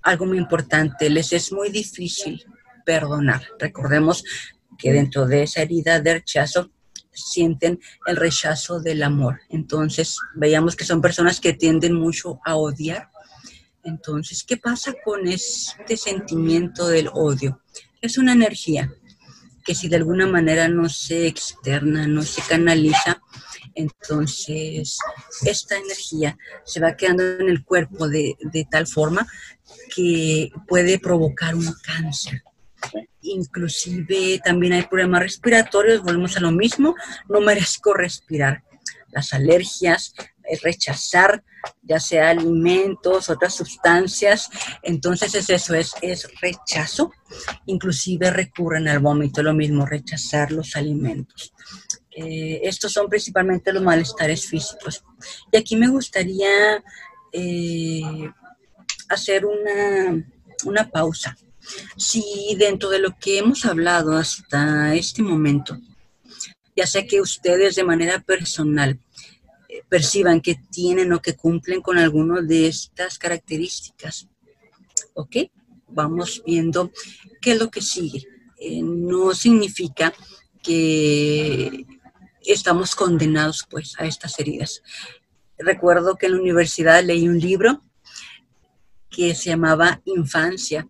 Algo muy importante, les es muy difícil perdonar. Recordemos que dentro de esa herida de rechazo sienten el rechazo del amor. Entonces, veíamos que son personas que tienden mucho a odiar. Entonces, ¿qué pasa con este sentimiento del odio? es una energía que si de alguna manera no se externa, no se canaliza, entonces esta energía se va quedando en el cuerpo de, de tal forma que puede provocar un cáncer. Inclusive también hay problemas respiratorios, volvemos a lo mismo, no merezco respirar. Las alergias, rechazar ya sea alimentos, otras sustancias. Entonces es eso, es, es rechazo. Inclusive recurren al vómito, lo mismo, rechazar los alimentos. Eh, estos son principalmente los malestares físicos. Y aquí me gustaría eh, hacer una, una pausa. Si dentro de lo que hemos hablado hasta este momento, ya sea que ustedes de manera personal perciban que tienen o que cumplen con alguna de estas características. ¿Ok? Vamos viendo qué es lo que sigue. Eh, no significa que estamos condenados pues a estas heridas. Recuerdo que en la universidad leí un libro que se llamaba Infancia,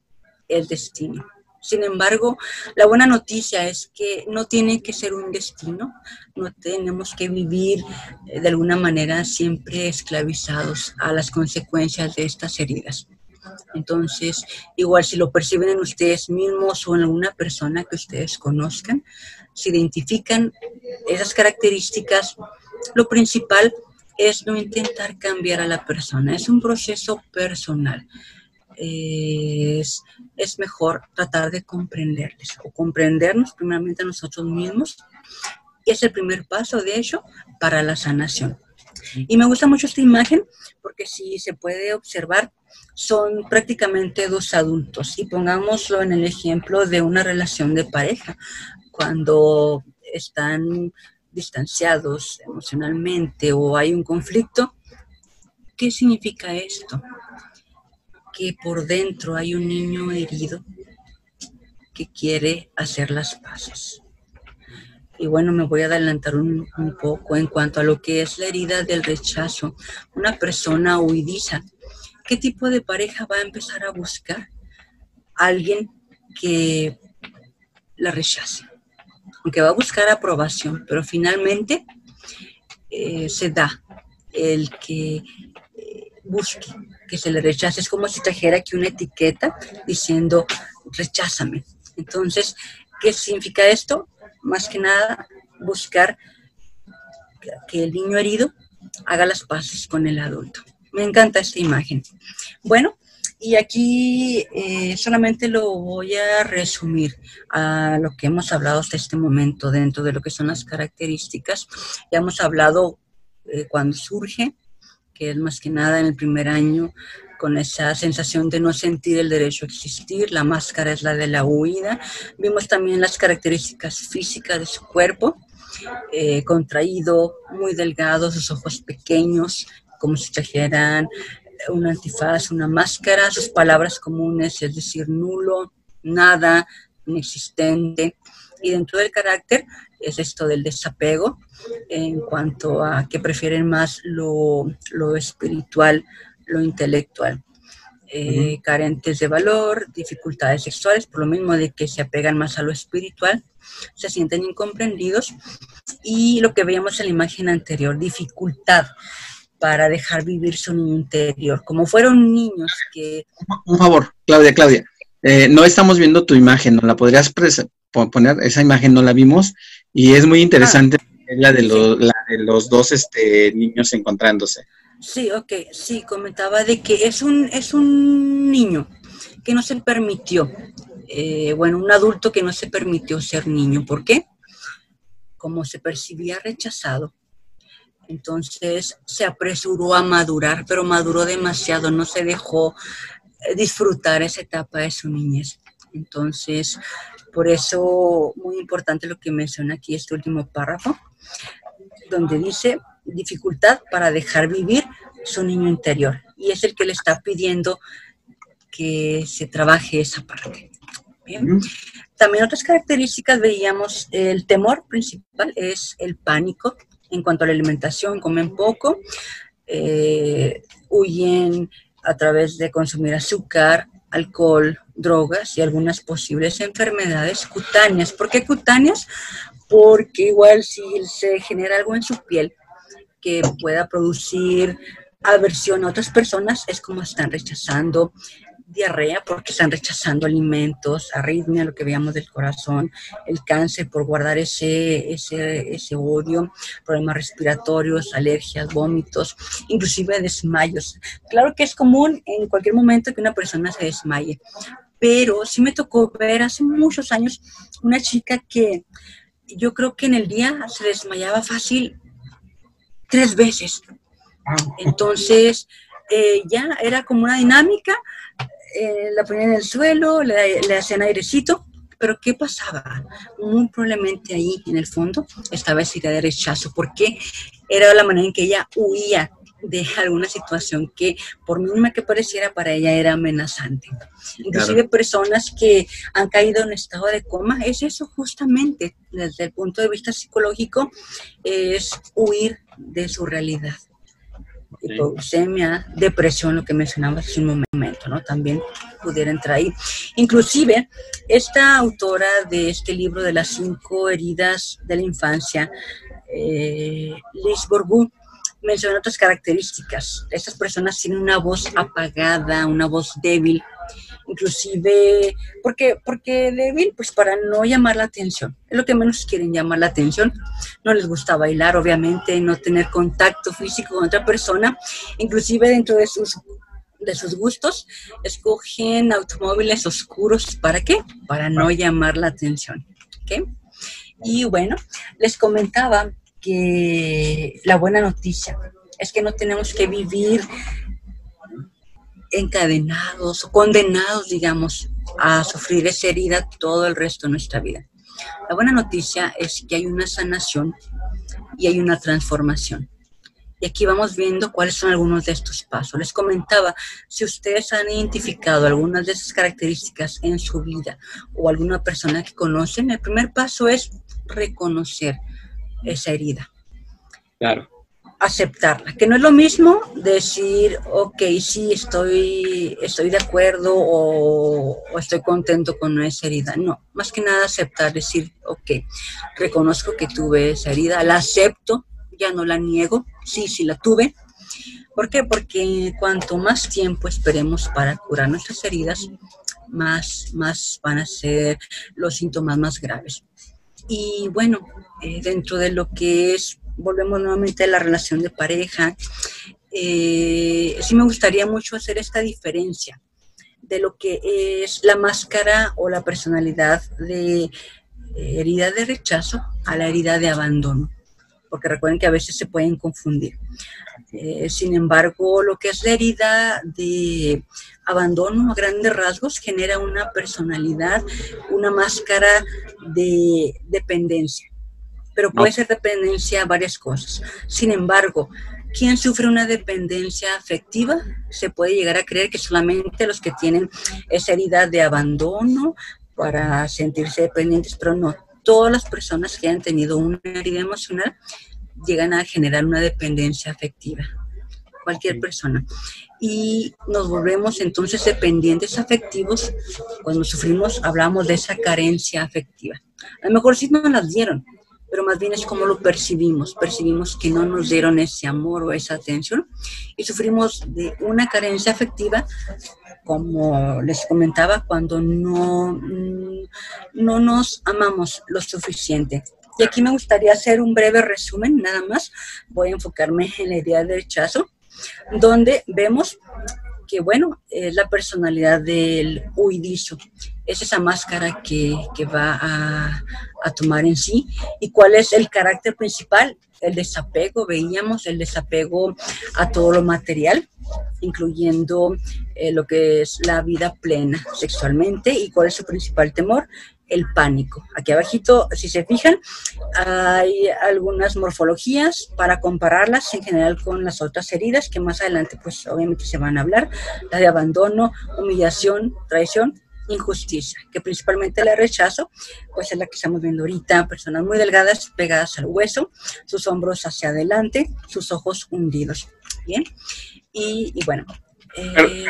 el destino. Sin embargo, la buena noticia es que no tiene que ser un destino, no tenemos que vivir eh, de alguna manera siempre esclavizados a las consecuencias de estas heridas. Entonces, igual si lo perciben en ustedes mismos o en alguna persona que ustedes conozcan, se identifican esas características, lo principal es no intentar cambiar a la persona, es un proceso personal. Es, es, mejor tratar de comprenderles o comprendernos primeramente a nosotros mismos. Y es el primer paso, de hecho, para la sanación. Y me gusta mucho esta imagen porque si se puede observar, son prácticamente dos adultos. Y pongámoslo en el ejemplo de una relación de pareja. Cuando están distanciados emocionalmente o hay un conflicto, ¿qué significa esto? Que por dentro hay un niño herido que quiere hacer las paces. Y bueno, me voy a adelantar un, poco en cuanto a lo que es la herida del rechazo. Una persona huidiza, ¿qué tipo de pareja va a empezar a buscar? Alguien que la rechace aunque va a buscar aprobación, pero finalmente eh, se da el que eh, busque, que se le rechace. Es como si trajera aquí una etiqueta diciendo, recházame. Entonces, ¿qué significa esto? Más que nada, buscar que el niño herido haga las paces con el adulto. Me encanta esta imagen. Bueno, y aquí eh, solamente lo voy a resumir a lo que hemos hablado hasta este momento dentro de lo que son las características. Ya hemos hablado eh, cuando surge, que es más que nada en el primer año, con esa sensación de no sentir el derecho a existir. La máscara es la de la huida. Vimos también las características físicas de su cuerpo, eh, contraído, muy delgado, sus ojos pequeños, como si trajeran un antifaz, una máscara, sus palabras comunes, es decir, nulo, nada, inexistente. Y dentro del carácter es esto del desapego en cuanto a que prefieren más lo, espiritual, lo intelectual. Eh, carentes de valor, dificultades sexuales, por lo mismo de que se apegan más a lo espiritual, se sienten incomprendidos y lo que veíamos en la imagen anterior, dificultad para dejar vivir su interior, como fueron niños que... Un favor, Claudia, Claudia, eh, no estamos viendo tu imagen, ¿no la podrías poner? Esa imagen no la vimos y es muy interesante ah, la, de los, la de los dos este, niños encontrándose. Sí, ok, sí, comentaba de que es un, es un niño que no se permitió, eh, bueno, un adulto que no se permitió ser niño. ¿Por qué? Como se percibía rechazado, entonces se apresuró a madurar, pero maduró demasiado, no se dejó eh, disfrutar esa etapa de su niñez. Entonces, por eso muy importante lo que menciona aquí este último párrafo, donde dice dificultad para dejar vivir su niño interior. Y es el que le está pidiendo que se trabaje esa parte. También otras características veíamos, el temor principal es el pánico, en cuanto a la alimentación, comen poco, eh, huyen a través de consumir azúcar, alcohol, drogas y algunas posibles enfermedades cutáneas. ¿Por qué cutáneas? Porque igual si se genera algo en su piel que pueda producir aversión a otras personas, es como están rechazando diarrea porque están rechazando alimentos, arritmia, lo que veíamos del corazón, el cáncer por guardar ese, ese, ese odio, problemas respiratorios, alergias, vómitos, inclusive desmayos. Claro que es común en cualquier momento que una persona se desmaye, pero sí me tocó ver hace muchos años una chica que yo creo que en el día se desmayaba fácil tres veces. Ah. Entonces, eh, ya era como una dinámica eh, la ponían en el suelo, le, le, hacían airecito, pero ¿qué pasaba? Muy probablemente ahí en el fondo estaba esa idea de rechazo, porque era la manera en que ella huía de alguna situación que por mínima que pareciera para ella era amenazante. Inclusive personas que han caído en estado de coma, es eso justamente, desde el punto de vista psicológico, es huir de su realidad hipoglucemia, depresión, lo que mencionamos hace un momento, ¿no? También pudiera entrar ahí. Inclusive, esta autora de este libro de las cinco heridas de la infancia, eh, Liz Bourgoin, mencionar otras características. Estas personas tienen una voz apagada, una voz débil, inclusive, porque, porque débil, pues para no llamar la atención. Es lo que menos quieren llamar la atención. No les gusta bailar, obviamente, no tener contacto físico con otra persona, inclusive dentro de sus de sus gustos, escogen automóviles oscuros. ¿Para qué? Para no llamar la atención. Y bueno, les comentaba que la buena noticia es que no tenemos que vivir encadenados o condenados, digamos, a sufrir esa herida todo el resto de nuestra vida. La buena noticia es que hay una sanación y hay una transformación. Y aquí vamos viendo cuáles son algunos de estos pasos. Les comentaba, si ustedes han identificado algunas de esas características en su vida o alguna persona que conocen, el primer paso es reconocer esa herida. Claro. Aceptarla, que no es lo mismo decir, ok, sí, estoy, estoy de acuerdo o, estoy contento con esa herida. No, más que nada aceptar, decir, ok, reconozco que tuve esa herida, la acepto, ya no la niego, sí, sí la tuve. ¿Por qué? Porque cuanto más tiempo esperemos para curar nuestras heridas, más, más van a ser los síntomas más graves. Y bueno, eh, dentro de lo que es, volvemos nuevamente a la relación de pareja, eh, sí me gustaría mucho hacer esta diferencia de lo que es la máscara o la personalidad de eh, herida de rechazo a la herida de abandono, porque recuerden que a veces se pueden confundir. sin embargo, lo que es la herida de abandono a grandes rasgos genera una personalidad, una máscara de dependencia. Pero puede ser dependencia a varias cosas. Sin embargo, quien sufre una dependencia afectiva se puede llegar a creer que solamente los que tienen esa herida de abandono para sentirse dependientes, pero no. Todas las personas que han tenido una herida emocional llegan a generar una dependencia afectiva. Cualquier persona y nos volvemos entonces dependientes afectivos. Cuando sufrimos, hablamos de esa carencia afectiva. A lo mejor sí nos las dieron, pero más bien es como lo percibimos. Percibimos que no nos dieron ese amor o esa atención y sufrimos de una carencia afectiva, como les comentaba, cuando no, no nos amamos lo suficiente. Y aquí me gustaría hacer un breve resumen, nada más. Voy a enfocarme en la idea del rechazo donde vemos que, bueno, es la personalidad del huidizo, es esa máscara que, va a, tomar en sí. ¿Y cuál es el carácter principal? El desapego, veíamos el desapego a todo lo material, incluyendo eh, lo que es la vida plena sexualmente. ¿Y cuál es su principal temor? el pánico. Aquí abajito, si se fijan, hay algunas morfologías para compararlas en general con las otras heridas que más adelante pues obviamente se van a hablar, la de abandono, humillación, traición, injusticia, que principalmente la rechazo, pues es la que estamos viendo ahorita, personas muy delgadas, pegadas al hueso, sus hombros hacia adelante, sus ojos hundidos. Bien, y, bueno. Eh,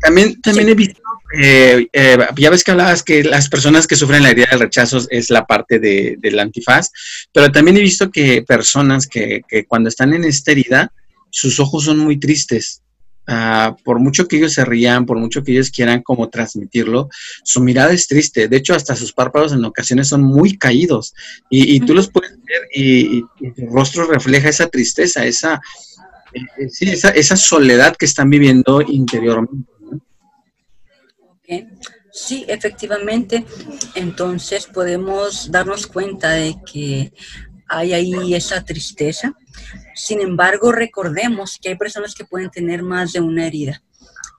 también, también he visto, eh, eh, ya ves que hablabas que las personas que sufren la herida del rechazo es la parte de, del antifaz, pero también he visto que personas que, que cuando están en esta herida, sus ojos son muy tristes. Ah, por mucho que ellos se rían, por mucho que ellos quieran como transmitirlo, su mirada es triste. De hecho, hasta sus párpados en ocasiones son muy caídos y, tú los puedes ver y, y, tu rostro refleja esa tristeza, esa, eh, sí, esa, esa soledad que están viviendo interiormente. Sí, efectivamente. Entonces podemos darnos cuenta de que hay ahí esa tristeza. Sin embargo, recordemos que hay personas que pueden tener más de una herida.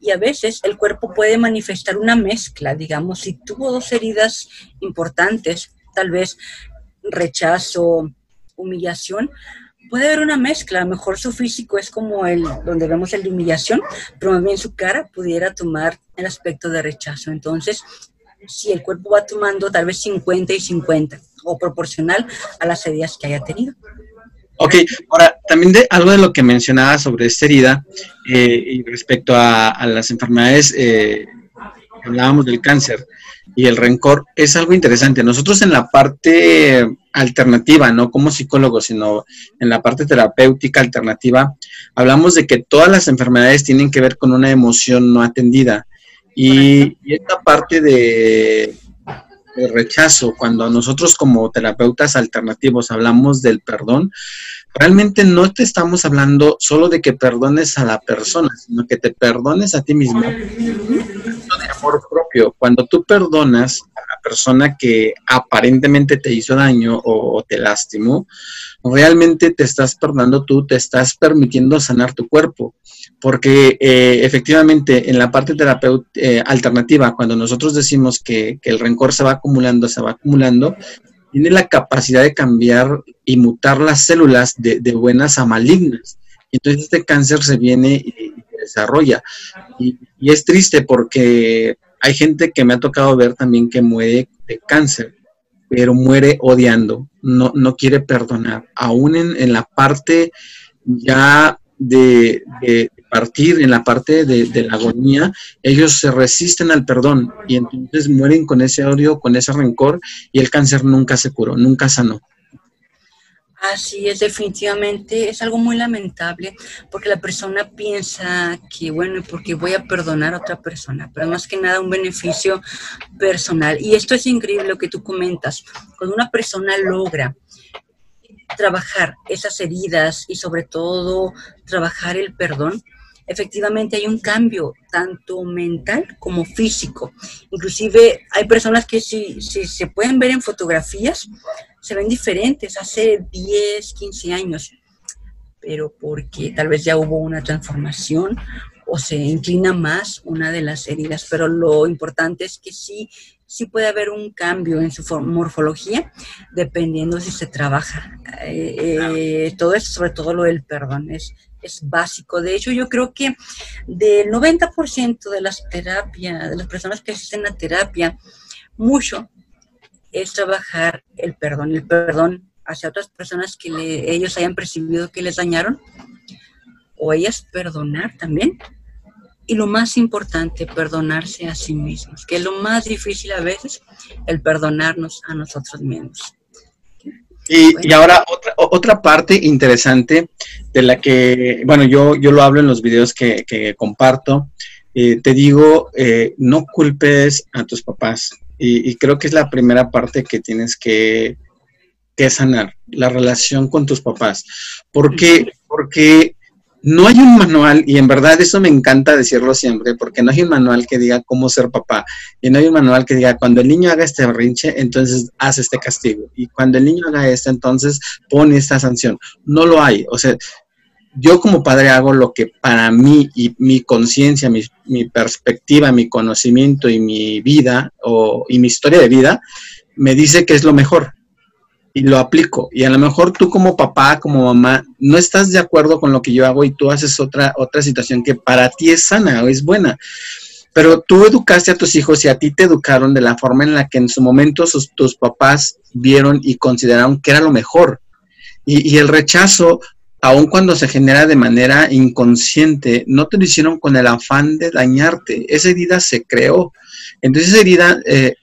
Y a veces el cuerpo puede manifestar una mezcla, digamos, si tuvo dos heridas importantes, tal vez rechazo, humillación, puede haber una mezcla. A lo mejor su físico es como el donde vemos el de humillación, pero más su cara pudiera tomar el aspecto de rechazo. Entonces, si el cuerpo va tomando tal vez 50 y 50 o proporcional a las heridas que haya tenido. Ok, ahora también de algo de lo que mencionaba sobre esta herida eh, y respecto a, las enfermedades, eh, hablábamos del cáncer y el rencor, es algo interesante. Nosotros en la parte alternativa, no como psicólogo, sino en la parte terapéutica alternativa, hablamos de que todas las enfermedades tienen que ver con una emoción no atendida. Y, esta parte de, rechazo, cuando nosotros como terapeutas alternativos hablamos del perdón, realmente no te estamos hablando solo de que perdones a la persona, sino que te perdones a ti mismo. Amor propio. Cuando tú perdonas a la persona que aparentemente te hizo daño o, te lastimó, realmente te estás perdonando tú, te estás permitiendo sanar tu cuerpo. Porque eh, efectivamente en la parte eh, alternativa, cuando nosotros decimos que, el rencor se va acumulando, se va acumulando, tiene la capacidad de cambiar y mutar las células de, buenas a malignas. Entonces este cáncer se viene y, desarrolla. Y, es triste porque hay gente que me ha tocado ver también que muere de cáncer, pero muere odiando, no, no quiere perdonar. Aún en, la parte ya de, partir en la parte de, la agonía, ellos se resisten al perdón y entonces mueren con ese odio, con ese rencor y el cáncer nunca se curó, nunca sanó. Así es, definitivamente es algo muy lamentable porque la persona piensa que, bueno, porque voy a perdonar a otra persona, pero más que nada un beneficio personal. Y esto es increíble lo que tú comentas. Cuando una persona logra trabajar esas heridas y sobre todo trabajar el perdón, efectivamente hay un cambio tanto mental como físico. Inclusive hay personas que si, si, se pueden ver en fotografías, se ven diferentes. Hace 10, 15 años, pero porque tal vez ya hubo una transformación o se inclina más una de las heridas, pero lo importante es que sí, sí puede haber un cambio en su morfología dependiendo si se trabaja. Eh, eh, todo eso, sobre todo lo del perdón, es, es básico. De hecho, yo creo que del 90% de las terapias, de las personas que asisten a terapia, mucho es trabajar el perdón, el perdón hacia otras personas que ellos hayan percibido que les dañaron, o ellas perdonar también. Y lo más importante, perdonarse a sí mismos, que es lo más difícil a veces, el perdonarnos a nosotros mismos. Y, ahora otra, otra parte interesante de la que, bueno, yo, yo lo hablo en los videos que, comparto, eh, te digo, eh, no culpes a tus papás. Y, creo que es la primera parte que tienes que, que sanar, la relación con tus papás. ¿Por qué? Porque no hay un manual, y en verdad eso me encanta decirlo siempre, porque no hay un manual que diga cómo ser papá, y no hay un manual que diga cuando el niño haga este berrinche, entonces haz este castigo, y cuando el niño haga esto, entonces pone esta sanción. No lo hay, o sea, yo como padre hago lo que para mí y mi conciencia, mi, mi, perspectiva, mi conocimiento y mi vida o, y mi historia de vida me dice que es lo mejor y lo aplico. Y a lo mejor tú como papá, como mamá, no estás de acuerdo con lo que yo hago y tú haces otra, otra situación que para ti es sana o es buena. Pero tú educaste a tus hijos y a ti te educaron de la forma en la que en su momento tus papás vieron y consideraron que era lo mejor. Y, y el rechazo, aun cuando se genera de manera inconsciente, no te lo hicieron con el afán de dañarte. Esa herida se creó. Entonces esa herida eh,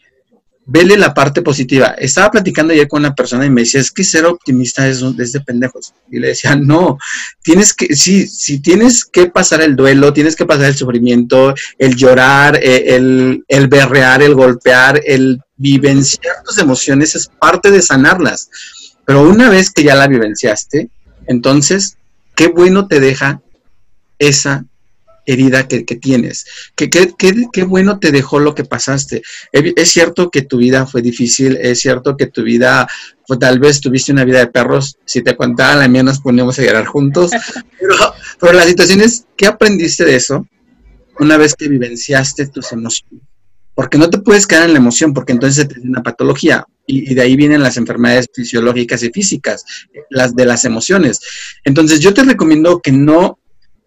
vele la parte positiva. Estaba platicando ayer con una persona y me decía, es que ser optimista es, de pendejos. Y le decía, no, tienes que, sí, si tienes que pasar el duelo, tienes que pasar el sufrimiento, el llorar, eh, el, el berrear, el golpear, el vivenciar tus emociones es parte de sanarlas. Pero una vez que ya la vivenciaste, entonces, qué bueno te deja esa herida que, tienes. Qué, qué, qué, bueno te dejó lo que pasaste. Es cierto que tu vida fue difícil, es cierto que tu vida, tal vez tuviste una vida de perros, si te contaba la mía nos poníamos a llorar juntos, pero, pero la situación es, ¿qué aprendiste de eso una vez que vivenciaste tus emociones? Porque no te puedes quedar en la emoción, porque entonces te una patología. Y, y, de ahí vienen las enfermedades fisiológicas y físicas, las de las emociones. Entonces yo te recomiendo que no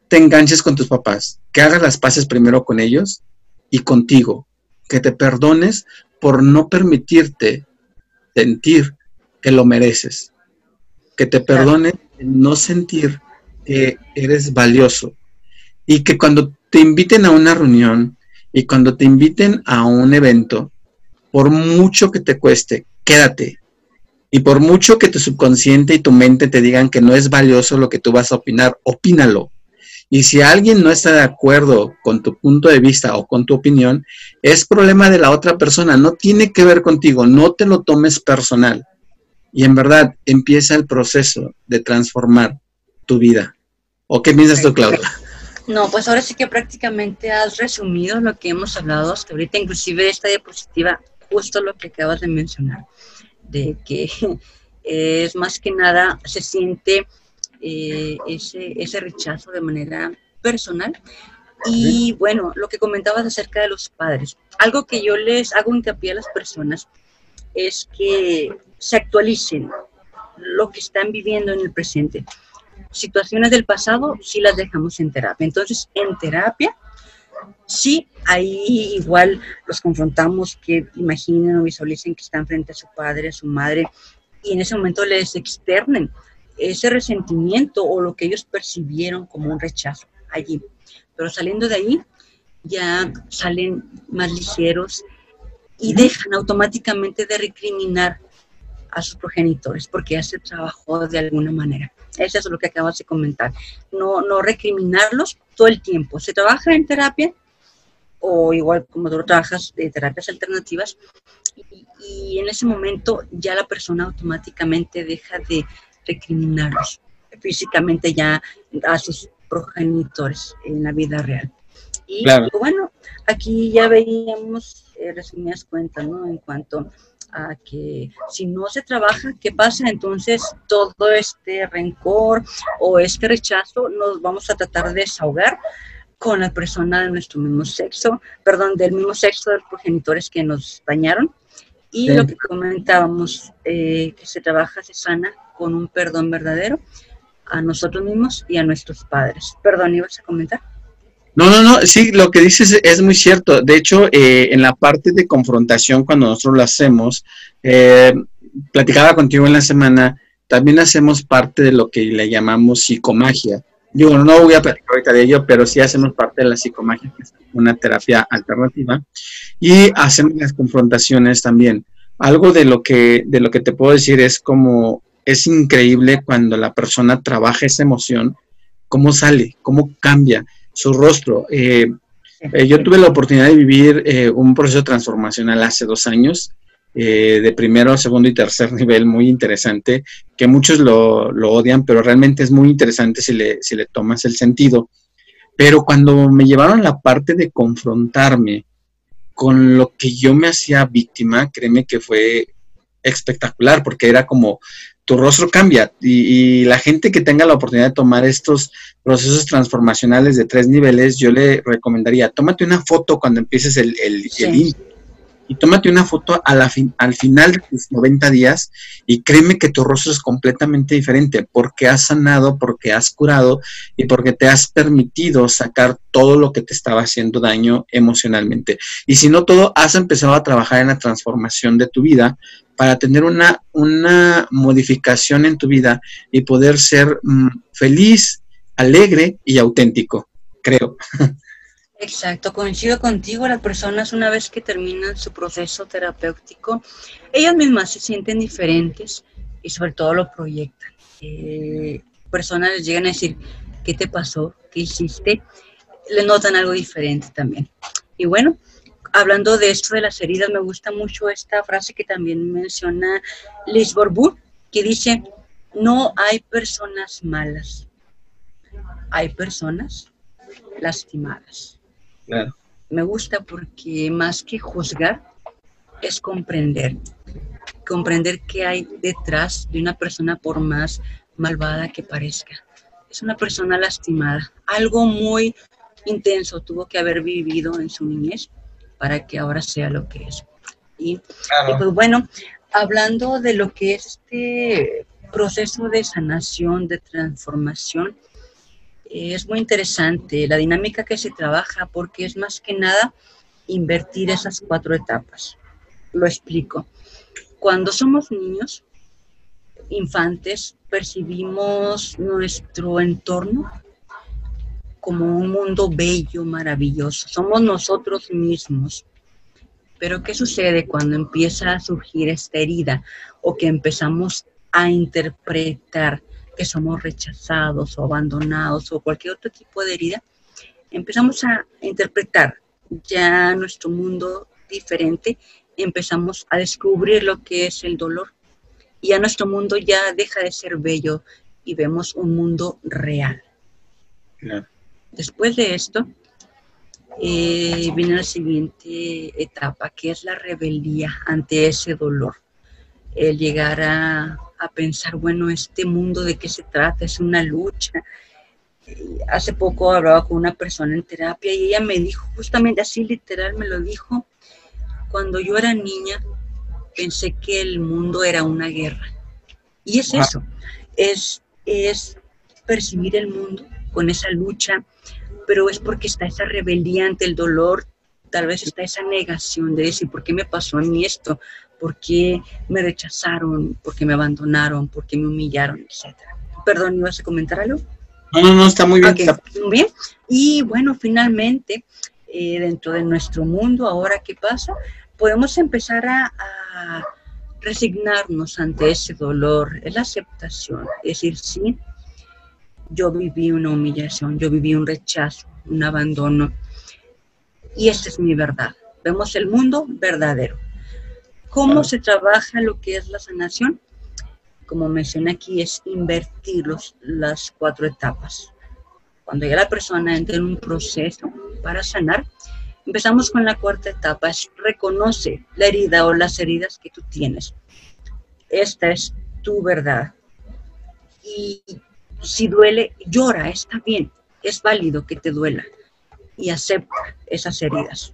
te enganches con tus papás, que hagas las paces primero con ellos y contigo, que te perdones por no permitirte sentir que lo mereces, que te perdones no sentir que eres valioso y que cuando te inviten a una reunión y cuando te inviten a un evento, por mucho que te cueste, quédate, Y por mucho que tu subconsciente y tu mente te digan que no es valioso lo que tú vas a opinar, opínalo. Y si alguien no está de acuerdo con tu punto de vista o con tu opinión, es problema de la otra persona, no tiene que ver contigo, no te lo tomes personal. Y en verdad empieza el proceso de transformar tu vida. ¿O qué piensas tú, Claudia? No, pues ahora sí que prácticamente has resumido lo que hemos hablado hasta ahorita, inclusive esta diapositiva, justo lo que acabas de mencionar de que es más que nada se siente eh, ese, ese rechazo de manera personal. Y bueno, lo que comentabas acerca de los padres, algo que yo les hago hincapié a las personas es que se actualicen lo que están viviendo en el presente. Situaciones del pasado sí las dejamos en terapia. Entonces, en terapia Sí, ahí igual los confrontamos, que imaginen o visualicen que están frente a su padre, a su madre, y en ese momento les externen ese resentimiento o lo que ellos percibieron como un rechazo allí. Pero saliendo de ahí, ya salen más ligeros y dejan automáticamente de recriminar a sus progenitores porque ya se trabajó de alguna manera. Eso es lo que acabas de comentar. No, no recriminarlos todo el tiempo. Se trabaja en terapia o igual como tú trabajas de terapias alternativas y, en ese momento ya la persona automáticamente deja de recriminarlos físicamente ya a sus progenitores en la vida real. Y bueno, aquí ya veíamos eh, resumidas cuentas, ¿no? En cuanto a que si no se trabaja, ¿qué pasa? Entonces todo este rencor o este rechazo nos vamos a tratar de desahogar con la persona de nuestro mismo sexo, perdón, del mismo sexo de los progenitores que nos dañaron. Y lo que comentábamos, eh, que se trabaja, se sana con un perdón verdadero a nosotros mismos y a nuestros padres. Perdón, ¿ibas a comentar? No, no, no, sí, lo que dices es muy cierto. De hecho, eh, en la parte de confrontación, cuando nosotros lo hacemos, eh, platicaba contigo en la semana, también hacemos parte de lo que le llamamos psicomagia. Digo, no voy a platicar ahorita de ello, pero sí hacemos parte de la psicomagia, que es una terapia alternativa, y hacemos las confrontaciones también. Algo de lo que, de lo que te puedo decir es como es increíble cuando la persona trabaja esa emoción, cómo sale, cómo cambia su rostro. Eh, eh, yo tuve la oportunidad de vivir eh, un proceso transformacional hace dos años, de primero, segundo y tercer nivel, muy interesante, que muchos lo, lo, odian, pero realmente es muy interesante si le, si le tomas el sentido. Pero cuando me llevaron la parte de confrontarme con lo que yo me hacía víctima, créeme que fue espectacular, porque era como, tu rostro cambia y, la gente que tenga la oportunidad de tomar estos procesos transformacionales de tres niveles, yo le recomendaría, tómate una foto cuando empieces el, el, y tómate una foto al final de tus 90 días y créeme que tu rostro es completamente diferente porque has sanado, porque has curado y porque te has permitido sacar todo lo que te estaba haciendo daño emocionalmente. Y si no todo, has empezado a trabajar en la transformación de tu vida para tener una, una modificación en tu vida y poder ser mm, feliz, alegre y auténtico, creo. Exacto, coincido contigo, las personas una vez que terminan su proceso terapéutico, ellas mismas se sienten diferentes y sobre todo lo proyectan. Eh, personas les llegan a decir, ¿qué te pasó? ¿Qué hiciste? Le notan algo diferente también. Y bueno, hablando de esto de las heridas, me gusta mucho esta frase que también menciona Liz Borbur, que dice, no hay personas malas, hay personas lastimadas. Me gusta porque más que juzgar, es comprender, comprender qué hay detrás de una persona por más malvada que parezca. Es una persona lastimada, algo muy intenso tuvo que haber vivido en su niñez para que ahora sea lo que es. Y, pues bueno, hablando de lo que es este proceso de sanación, de transformación, es muy interesante la dinámica que se trabaja porque es más que nada invertir esas cuatro etapas. Lo explico. Cuando somos niños, infantes, percibimos nuestro entorno como un mundo bello, maravilloso. Somos nosotros mismos. Pero ¿qué sucede cuando empieza a surgir esta herida o que empezamos a interpretar que somos rechazados o abandonados o cualquier otro tipo de herida? Empezamos a interpretar ya nuestro mundo diferente, empezamos a descubrir lo que es el dolor y a nuestro mundo ya deja de ser bello y vemos un mundo real. Después de esto, eh, viene la siguiente etapa, que es la rebeldía ante ese dolor. El llegar a, pensar, bueno, este mundo de qué se trata, es una lucha. hace poco hablaba con una persona en terapia y ella me dijo, justamente así literal me lo dijo, cuando yo era niña pensé que el mundo era una guerra. Y es eso, es, es percibir el mundo con esa lucha, pero es porque está esa rebeldía ante el dolor, tal vez está esa negación de decir, ¿por qué me pasó a mí esto? ¿Por qué me rechazaron? ¿Por qué me abandonaron? ¿Por qué me humillaron? Etcétera. Perdón, ¿ibas a comentar algo? No, no, está muy bien. muy bien. Y bueno, finalmente, eh, dentro de nuestro mundo, ahora qué pasa, podemos empezar a, a resignarnos ante ese dolor, es la aceptación, es decir, sí, yo viví una humillación, yo viví un rechazo, un abandono. Y esta es mi verdad. Vemos el mundo verdadero. ¿Cómo se trabaja lo que es la sanación? Como mencioné aquí, es invertir las cuatro etapas. Cuando ya la persona entra en un proceso para sanar, empezamos con la cuarta etapa, es reconoce la herida o las heridas que tú tienes. Esta es tu verdad. Y si duele, llora, está bien, es válido que te duela y acepta esas heridas.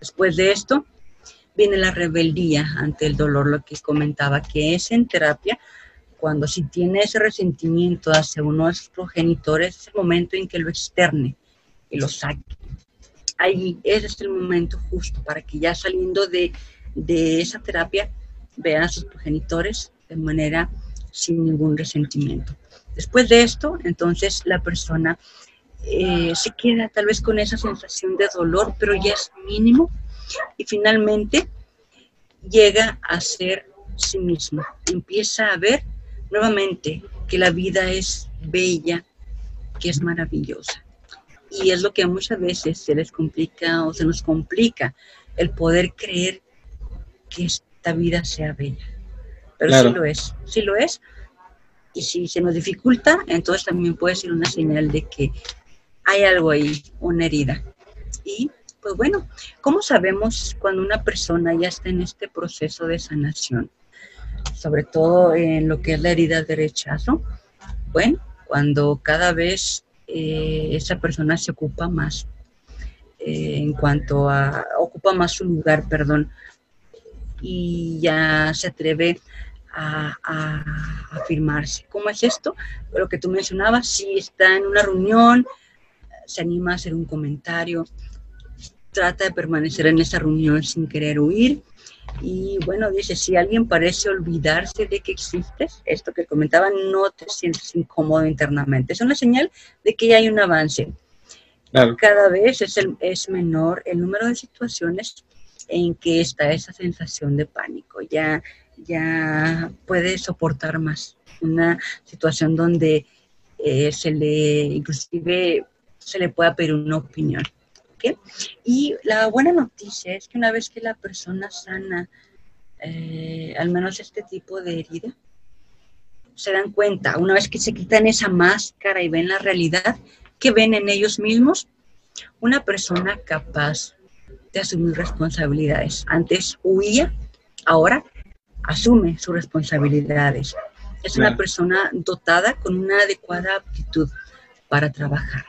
Después de esto, viene la rebeldía ante el dolor, lo que comentaba, que es en terapia, cuando si tiene ese resentimiento hacia uno de sus progenitores, es el momento en que lo externe y lo saque. Ahí ese es el momento justo para que ya saliendo de, de esa terapia vean a sus progenitores de manera sin ningún resentimiento. Después de esto, entonces la persona eh, se queda tal vez con esa sensación de dolor, pero ya es mínimo y finalmente llega a ser sí mismo. Empieza a ver nuevamente que la vida es bella, que es maravillosa. Y es lo que muchas veces se les complica o se nos complica el poder creer que esta vida sea bella. Pero sí lo es, sí lo es, y si se nos dificulta, entonces también puede ser una señal de que hay algo ahí, una herida. Y pues bueno, ¿cómo sabemos cuando una persona ya está en este proceso de sanación? Sobre todo en lo que es la herida de rechazo. Bueno, cuando cada vez eh, esa persona se ocupa más eh, en cuanto a, ocupa más su lugar, perdón, y ya se atreve a, afirmarse. ¿Cómo es esto? Lo que tú mencionabas, si está en una reunión, se anima a hacer un comentario, trata de permanecer en esa reunión sin querer huir. Y bueno, dice, si alguien parece olvidarse de que existes, esto que comentaba, no te sientes incómodo internamente. Es una señal de que ya hay un avance. Cada vez es, es menor el número de situaciones en que está esa sensación de pánico. Ya ya puede soportar más. Una situación donde eh, se le, inclusive, se le pueda pedir una opinión. Y la buena noticia es que una vez que la persona sana, eh, al menos este tipo de herida, se dan cuenta, una vez que se quitan esa máscara y ven la realidad, que ven en ellos mismos una persona capaz de asumir responsabilidades. Antes huía, ahora asume sus responsabilidades. Es una persona dotada con una adecuada aptitud para trabajar,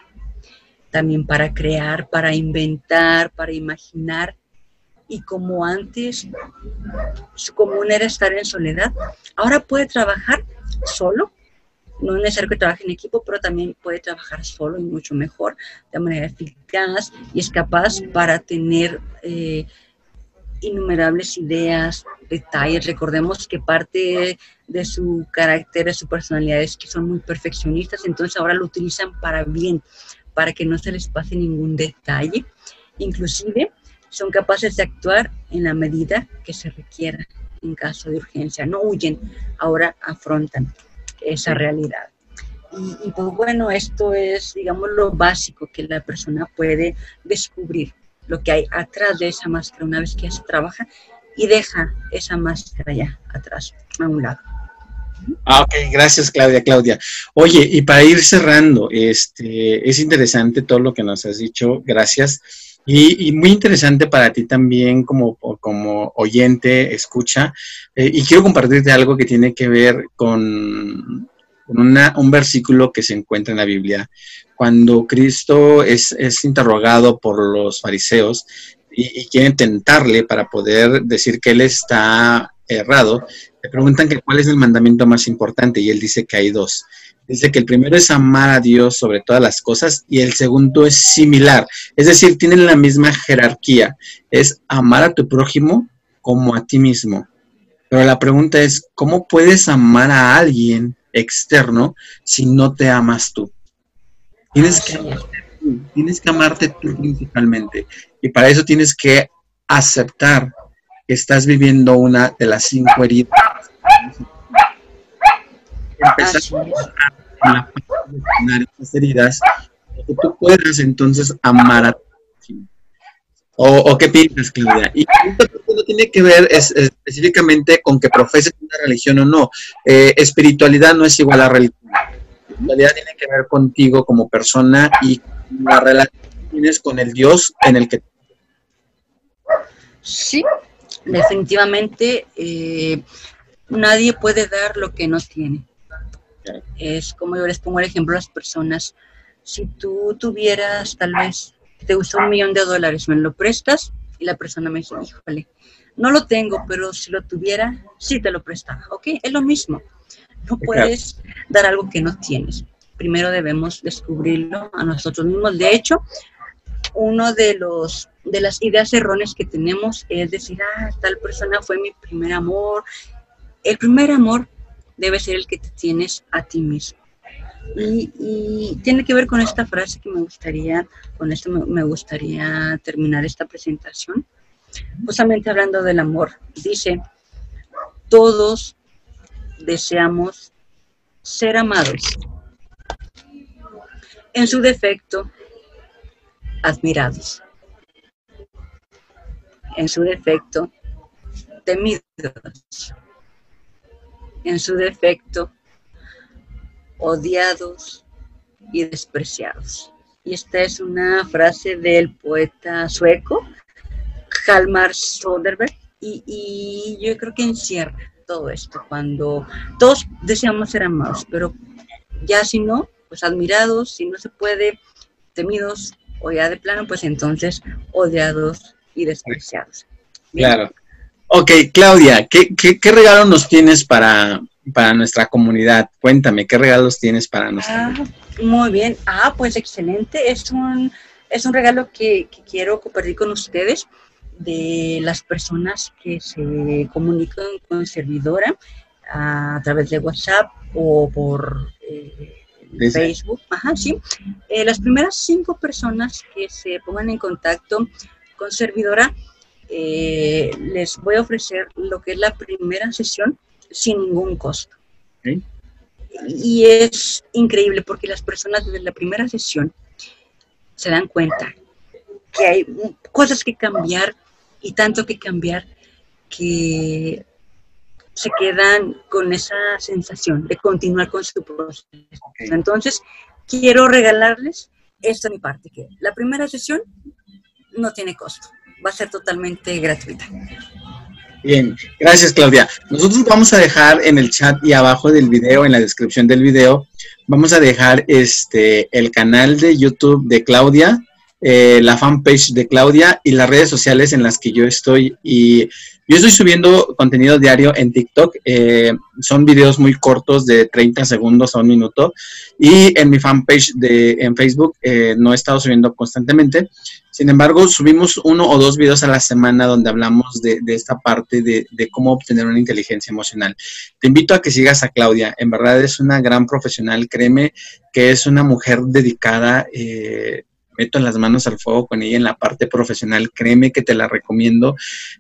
también para crear, para inventar, para imaginar. Y como antes su común era estar en soledad, ahora puede trabajar solo. No es necesario que trabaje en equipo, pero también puede trabajar solo y mucho mejor, de manera eficaz y es capaz para tener eh, innumerables ideas, detalles. Recordemos que parte de su carácter, de su personalidad es que son muy perfeccionistas, entonces ahora lo utilizan para bien, para que no se les pase ningún detalle. Inclusive son capaces de actuar en la medida que se requiera en caso de urgencia. No huyen, ahora afrontan esa realidad. Y, pues bueno, esto es, digamos, lo básico que la persona puede descubrir, lo que hay atrás de esa máscara una vez que se trabaja y deja esa máscara ya atrás, a un lado. Ah, ok, gracias Claudia, Claudia. Oye, y para ir cerrando, este, es interesante todo lo que nos has dicho, gracias. Y, muy interesante para ti también como, como oyente, escucha. Eh, y quiero compartirte algo que tiene que ver con, un versículo que se encuentra en la Biblia. Cuando Cristo es, es interrogado por los fariseos y, y, quieren tentarle para poder decir que él está errado, le preguntan que cuál es el mandamiento más importante y él dice que hay dos. Dice que el primero es amar a Dios sobre todas las cosas y el segundo es similar. Es decir, tienen la misma jerarquía. Es amar a tu prójimo como a ti mismo. Pero la pregunta es, ¿cómo puedes amar a alguien externo si no te amas tú? Tienes que, tienes que amarte tú principalmente. Y para eso tienes que aceptar que estás viviendo una de las cinco heridas. Empezar a sanar esas heridas, que tú puedas entonces amar a ti. O, ¿O, qué piensas, Claudia? Y esto no tiene que ver específicamente con que profeses una religión o no. Eh, espiritualidad no es igual a religión. Espiritualidad tiene que ver contigo como persona y la relación que tienes con el Dios en el que. Sí, definitivamente eh, nadie puede dar lo que no tiene. Es como yo les pongo el ejemplo a las personas. Si tú tuvieras tal vez, te gusta un millón de dólares, me lo prestas y la persona me dice, híjole, no lo tengo, pero si lo tuviera, sí te lo prestaba. ¿Ok? Es lo mismo. No puedes dar algo que no tienes. Primero debemos descubrirlo a nosotros mismos. De hecho, uno de los de las ideas erróneas que tenemos es decir, ah, tal persona fue mi primer amor. El primer amor debe ser el que te tienes a ti mismo. Y, tiene que ver con esta frase que me gustaría, con esto me, gustaría terminar esta presentación, justamente hablando del amor. Dice, todos deseamos ser amados. En su defecto, admirados. En su defecto, temidos. En su defecto, odiados y despreciados. Y esta es una frase del poeta sueco, Halmar Soderberg, y, yo creo que encierra todo esto, cuando todos deseamos ser amados, pero ya si no, pues admirados, si no se puede, temidos, o ya de plano, pues entonces odiados y despreciados. Claro. Ok, Claudia, ¿qué, qué, regalo nos tienes para, para nuestra comunidad? Cuéntame, ¿qué regalos tienes para nosotros? Ah, muy bien. Ah, pues excelente. Es un, es un regalo que, quiero compartir con ustedes de las personas que se comunican con servidora a, través de WhatsApp o por eh, Facebook, ajá, sí. Eh, las primeras cinco personas que se pongan en contacto con servidora, eh, les voy a ofrecer lo que es la primera sesión sin ningún costo. Y es increíble porque las personas desde la primera sesión se dan cuenta que hay cosas que cambiar y tanto que cambiar que se quedan con esa sensación de continuar con su proceso. Entonces, quiero regalarles esto de mi parte, que la primera sesión no tiene costo, va a ser totalmente gratuita. Bien, gracias Claudia. Nosotros vamos a dejar en el chat y abajo del video, en la descripción del video, vamos a dejar este el canal de YouTube de Claudia, eh, la fanpage de Claudia y las redes sociales en las que yo estoy. Y yo estoy subiendo contenido diario en TikTok. Eh, son videos muy cortos de 30 segundos a un minuto. Y en mi fanpage de, en Facebook eh, no he estado subiendo constantemente. Sin embargo, subimos uno o dos videos a la semana donde hablamos de, esta parte de, de, cómo obtener una inteligencia emocional. Te invito a que sigas a Claudia. En verdad es una gran profesional. Créeme que es una mujer dedicada. Eh, meto las manos al fuego con ella en la parte profesional, créeme que te la recomiendo.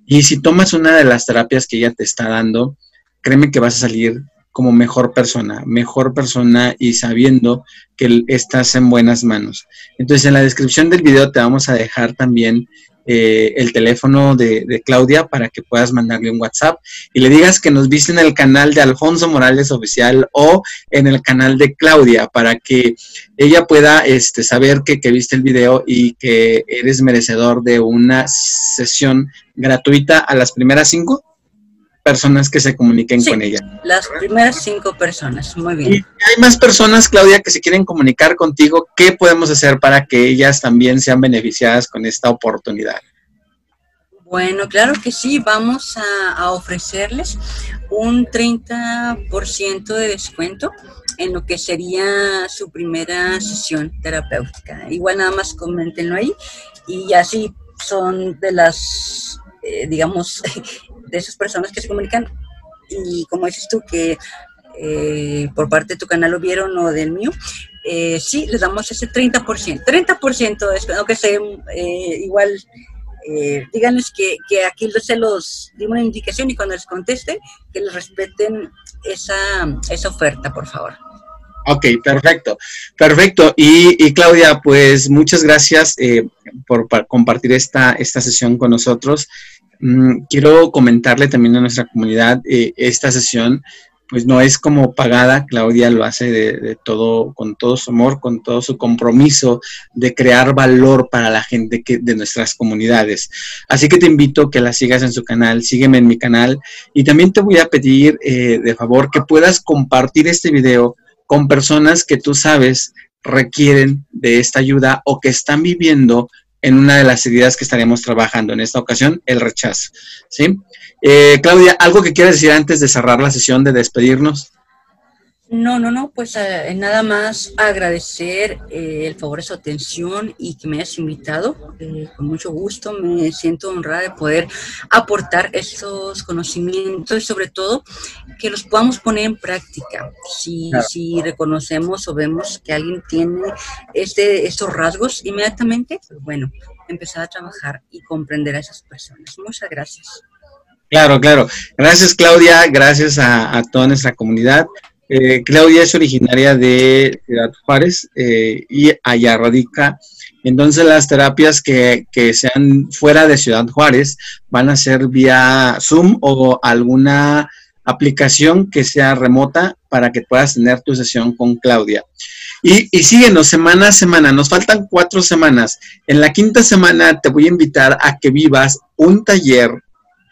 Y si tomas una de las terapias que ella te está dando, créeme que vas a salir como mejor persona, mejor persona y sabiendo que estás en buenas manos. Entonces en la descripción del video te vamos a dejar también eh, el teléfono de, Claudia para que puedas mandarle un WhatsApp y le digas que nos viste en el canal de Alfonso Morales Oficial o en el canal de Claudia para que ella pueda este, saber que, que viste el video y que eres merecedor de una sesión gratuita a las primeras cinco personas que se comuniquen con ella. Las primeras cinco personas, muy bien. Y hay más personas, Claudia, que se quieren comunicar contigo. ¿Qué podemos hacer para que ellas también sean beneficiadas con esta oportunidad? Bueno, claro que sí, vamos a, ofrecerles un 30% de descuento en lo que sería su primera sesión terapéutica. Igual nada más coméntenlo ahí y así son de las, eh, digamos, de esas personas que se comunican y como dices tú que eh, por parte de tu canal lo vieron o del mío, eh, sí, les damos ese 30%, 30% aunque sea eh, igual, eh, díganles que, que, aquí se los dimos una indicación y cuando les conteste, que les respeten esa, esa oferta, por favor. Ok, perfecto, perfecto. Y, Claudia, pues muchas gracias por, por, compartir esta, esta sesión con nosotros. Mm, quiero comentarle también a nuestra comunidad, eh, esta sesión pues no es como pagada, Claudia lo hace de, todo, con todo su amor, con todo su compromiso de crear valor para la gente de nuestras comunidades. Así que te invito a que la sigas en su canal, sígueme en mi canal y también te voy a pedir eh, de favor que puedas compartir este video con personas que tú sabes requieren de esta ayuda o que están viviendo en una de las ideas que estaremos trabajando en esta ocasión, el rechazo. ¿sí? Eh, Claudia, ¿algo que quieras decir antes de cerrar la sesión, de despedirnos? No, no, no, pues eh, nada más agradecer eh, el favor de su atención y que me hayas invitado. Eh, con mucho gusto me siento honrada de poder aportar estos conocimientos y sobre todo que los podamos poner en práctica. Si, si reconocemos o vemos que alguien tiene este, estos rasgos, inmediatamente, pues bueno, empezar a trabajar y comprender a esas personas. Muchas gracias. Claro, claro. Gracias Claudia, gracias a, a toda nuestra comunidad. Eh, Claudia es originaria de Ciudad Juárez eh, y allá radica. Entonces las terapias que, sean fuera de Ciudad Juárez van a ser vía Zoom o alguna aplicación que sea remota para que puedas tener tu sesión con Claudia. Y, y, síguenos semana a semana, nos faltan cuatro semanas. En la quinta semana te voy a invitar a que vivas un taller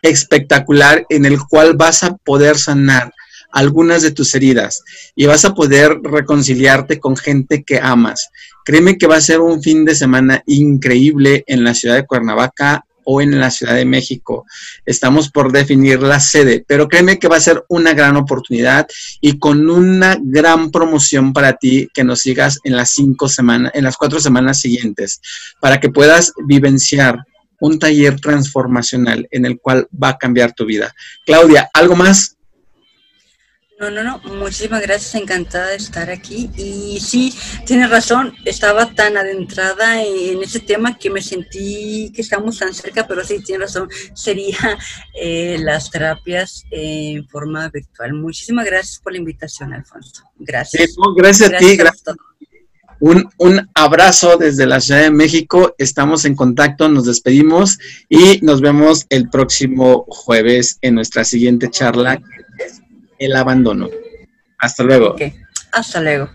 espectacular en el cual vas a poder sanar algunas de tus heridas y vas a poder reconciliarte con gente que amas. Créeme que va a ser un fin de semana increíble en la ciudad de Cuernavaca o en la Ciudad de México. Estamos por definir la sede, pero créeme que va a ser una gran oportunidad y con una gran promoción para ti que nos sigas en las cinco semanas, en las cuatro semanas siguientes, para que puedas vivenciar un taller transformacional en el cual va a cambiar tu vida. Claudia, ¿algo más? No, no, no, muchísimas gracias, encantada de estar aquí. Y sí, tienes razón, estaba tan adentrada en ese tema que me sentí que estamos tan cerca, pero sí, tienes razón, sería eh, las terapias en forma virtual. Muchísimas gracias por la invitación, Alfonso. Gracias. gracias, a ti, gracias. Un, un, abrazo desde la Ciudad de México. Estamos en contacto, nos despedimos y nos vemos el próximo jueves en nuestra siguiente charla el abandono. Hasta luego. Hasta luego.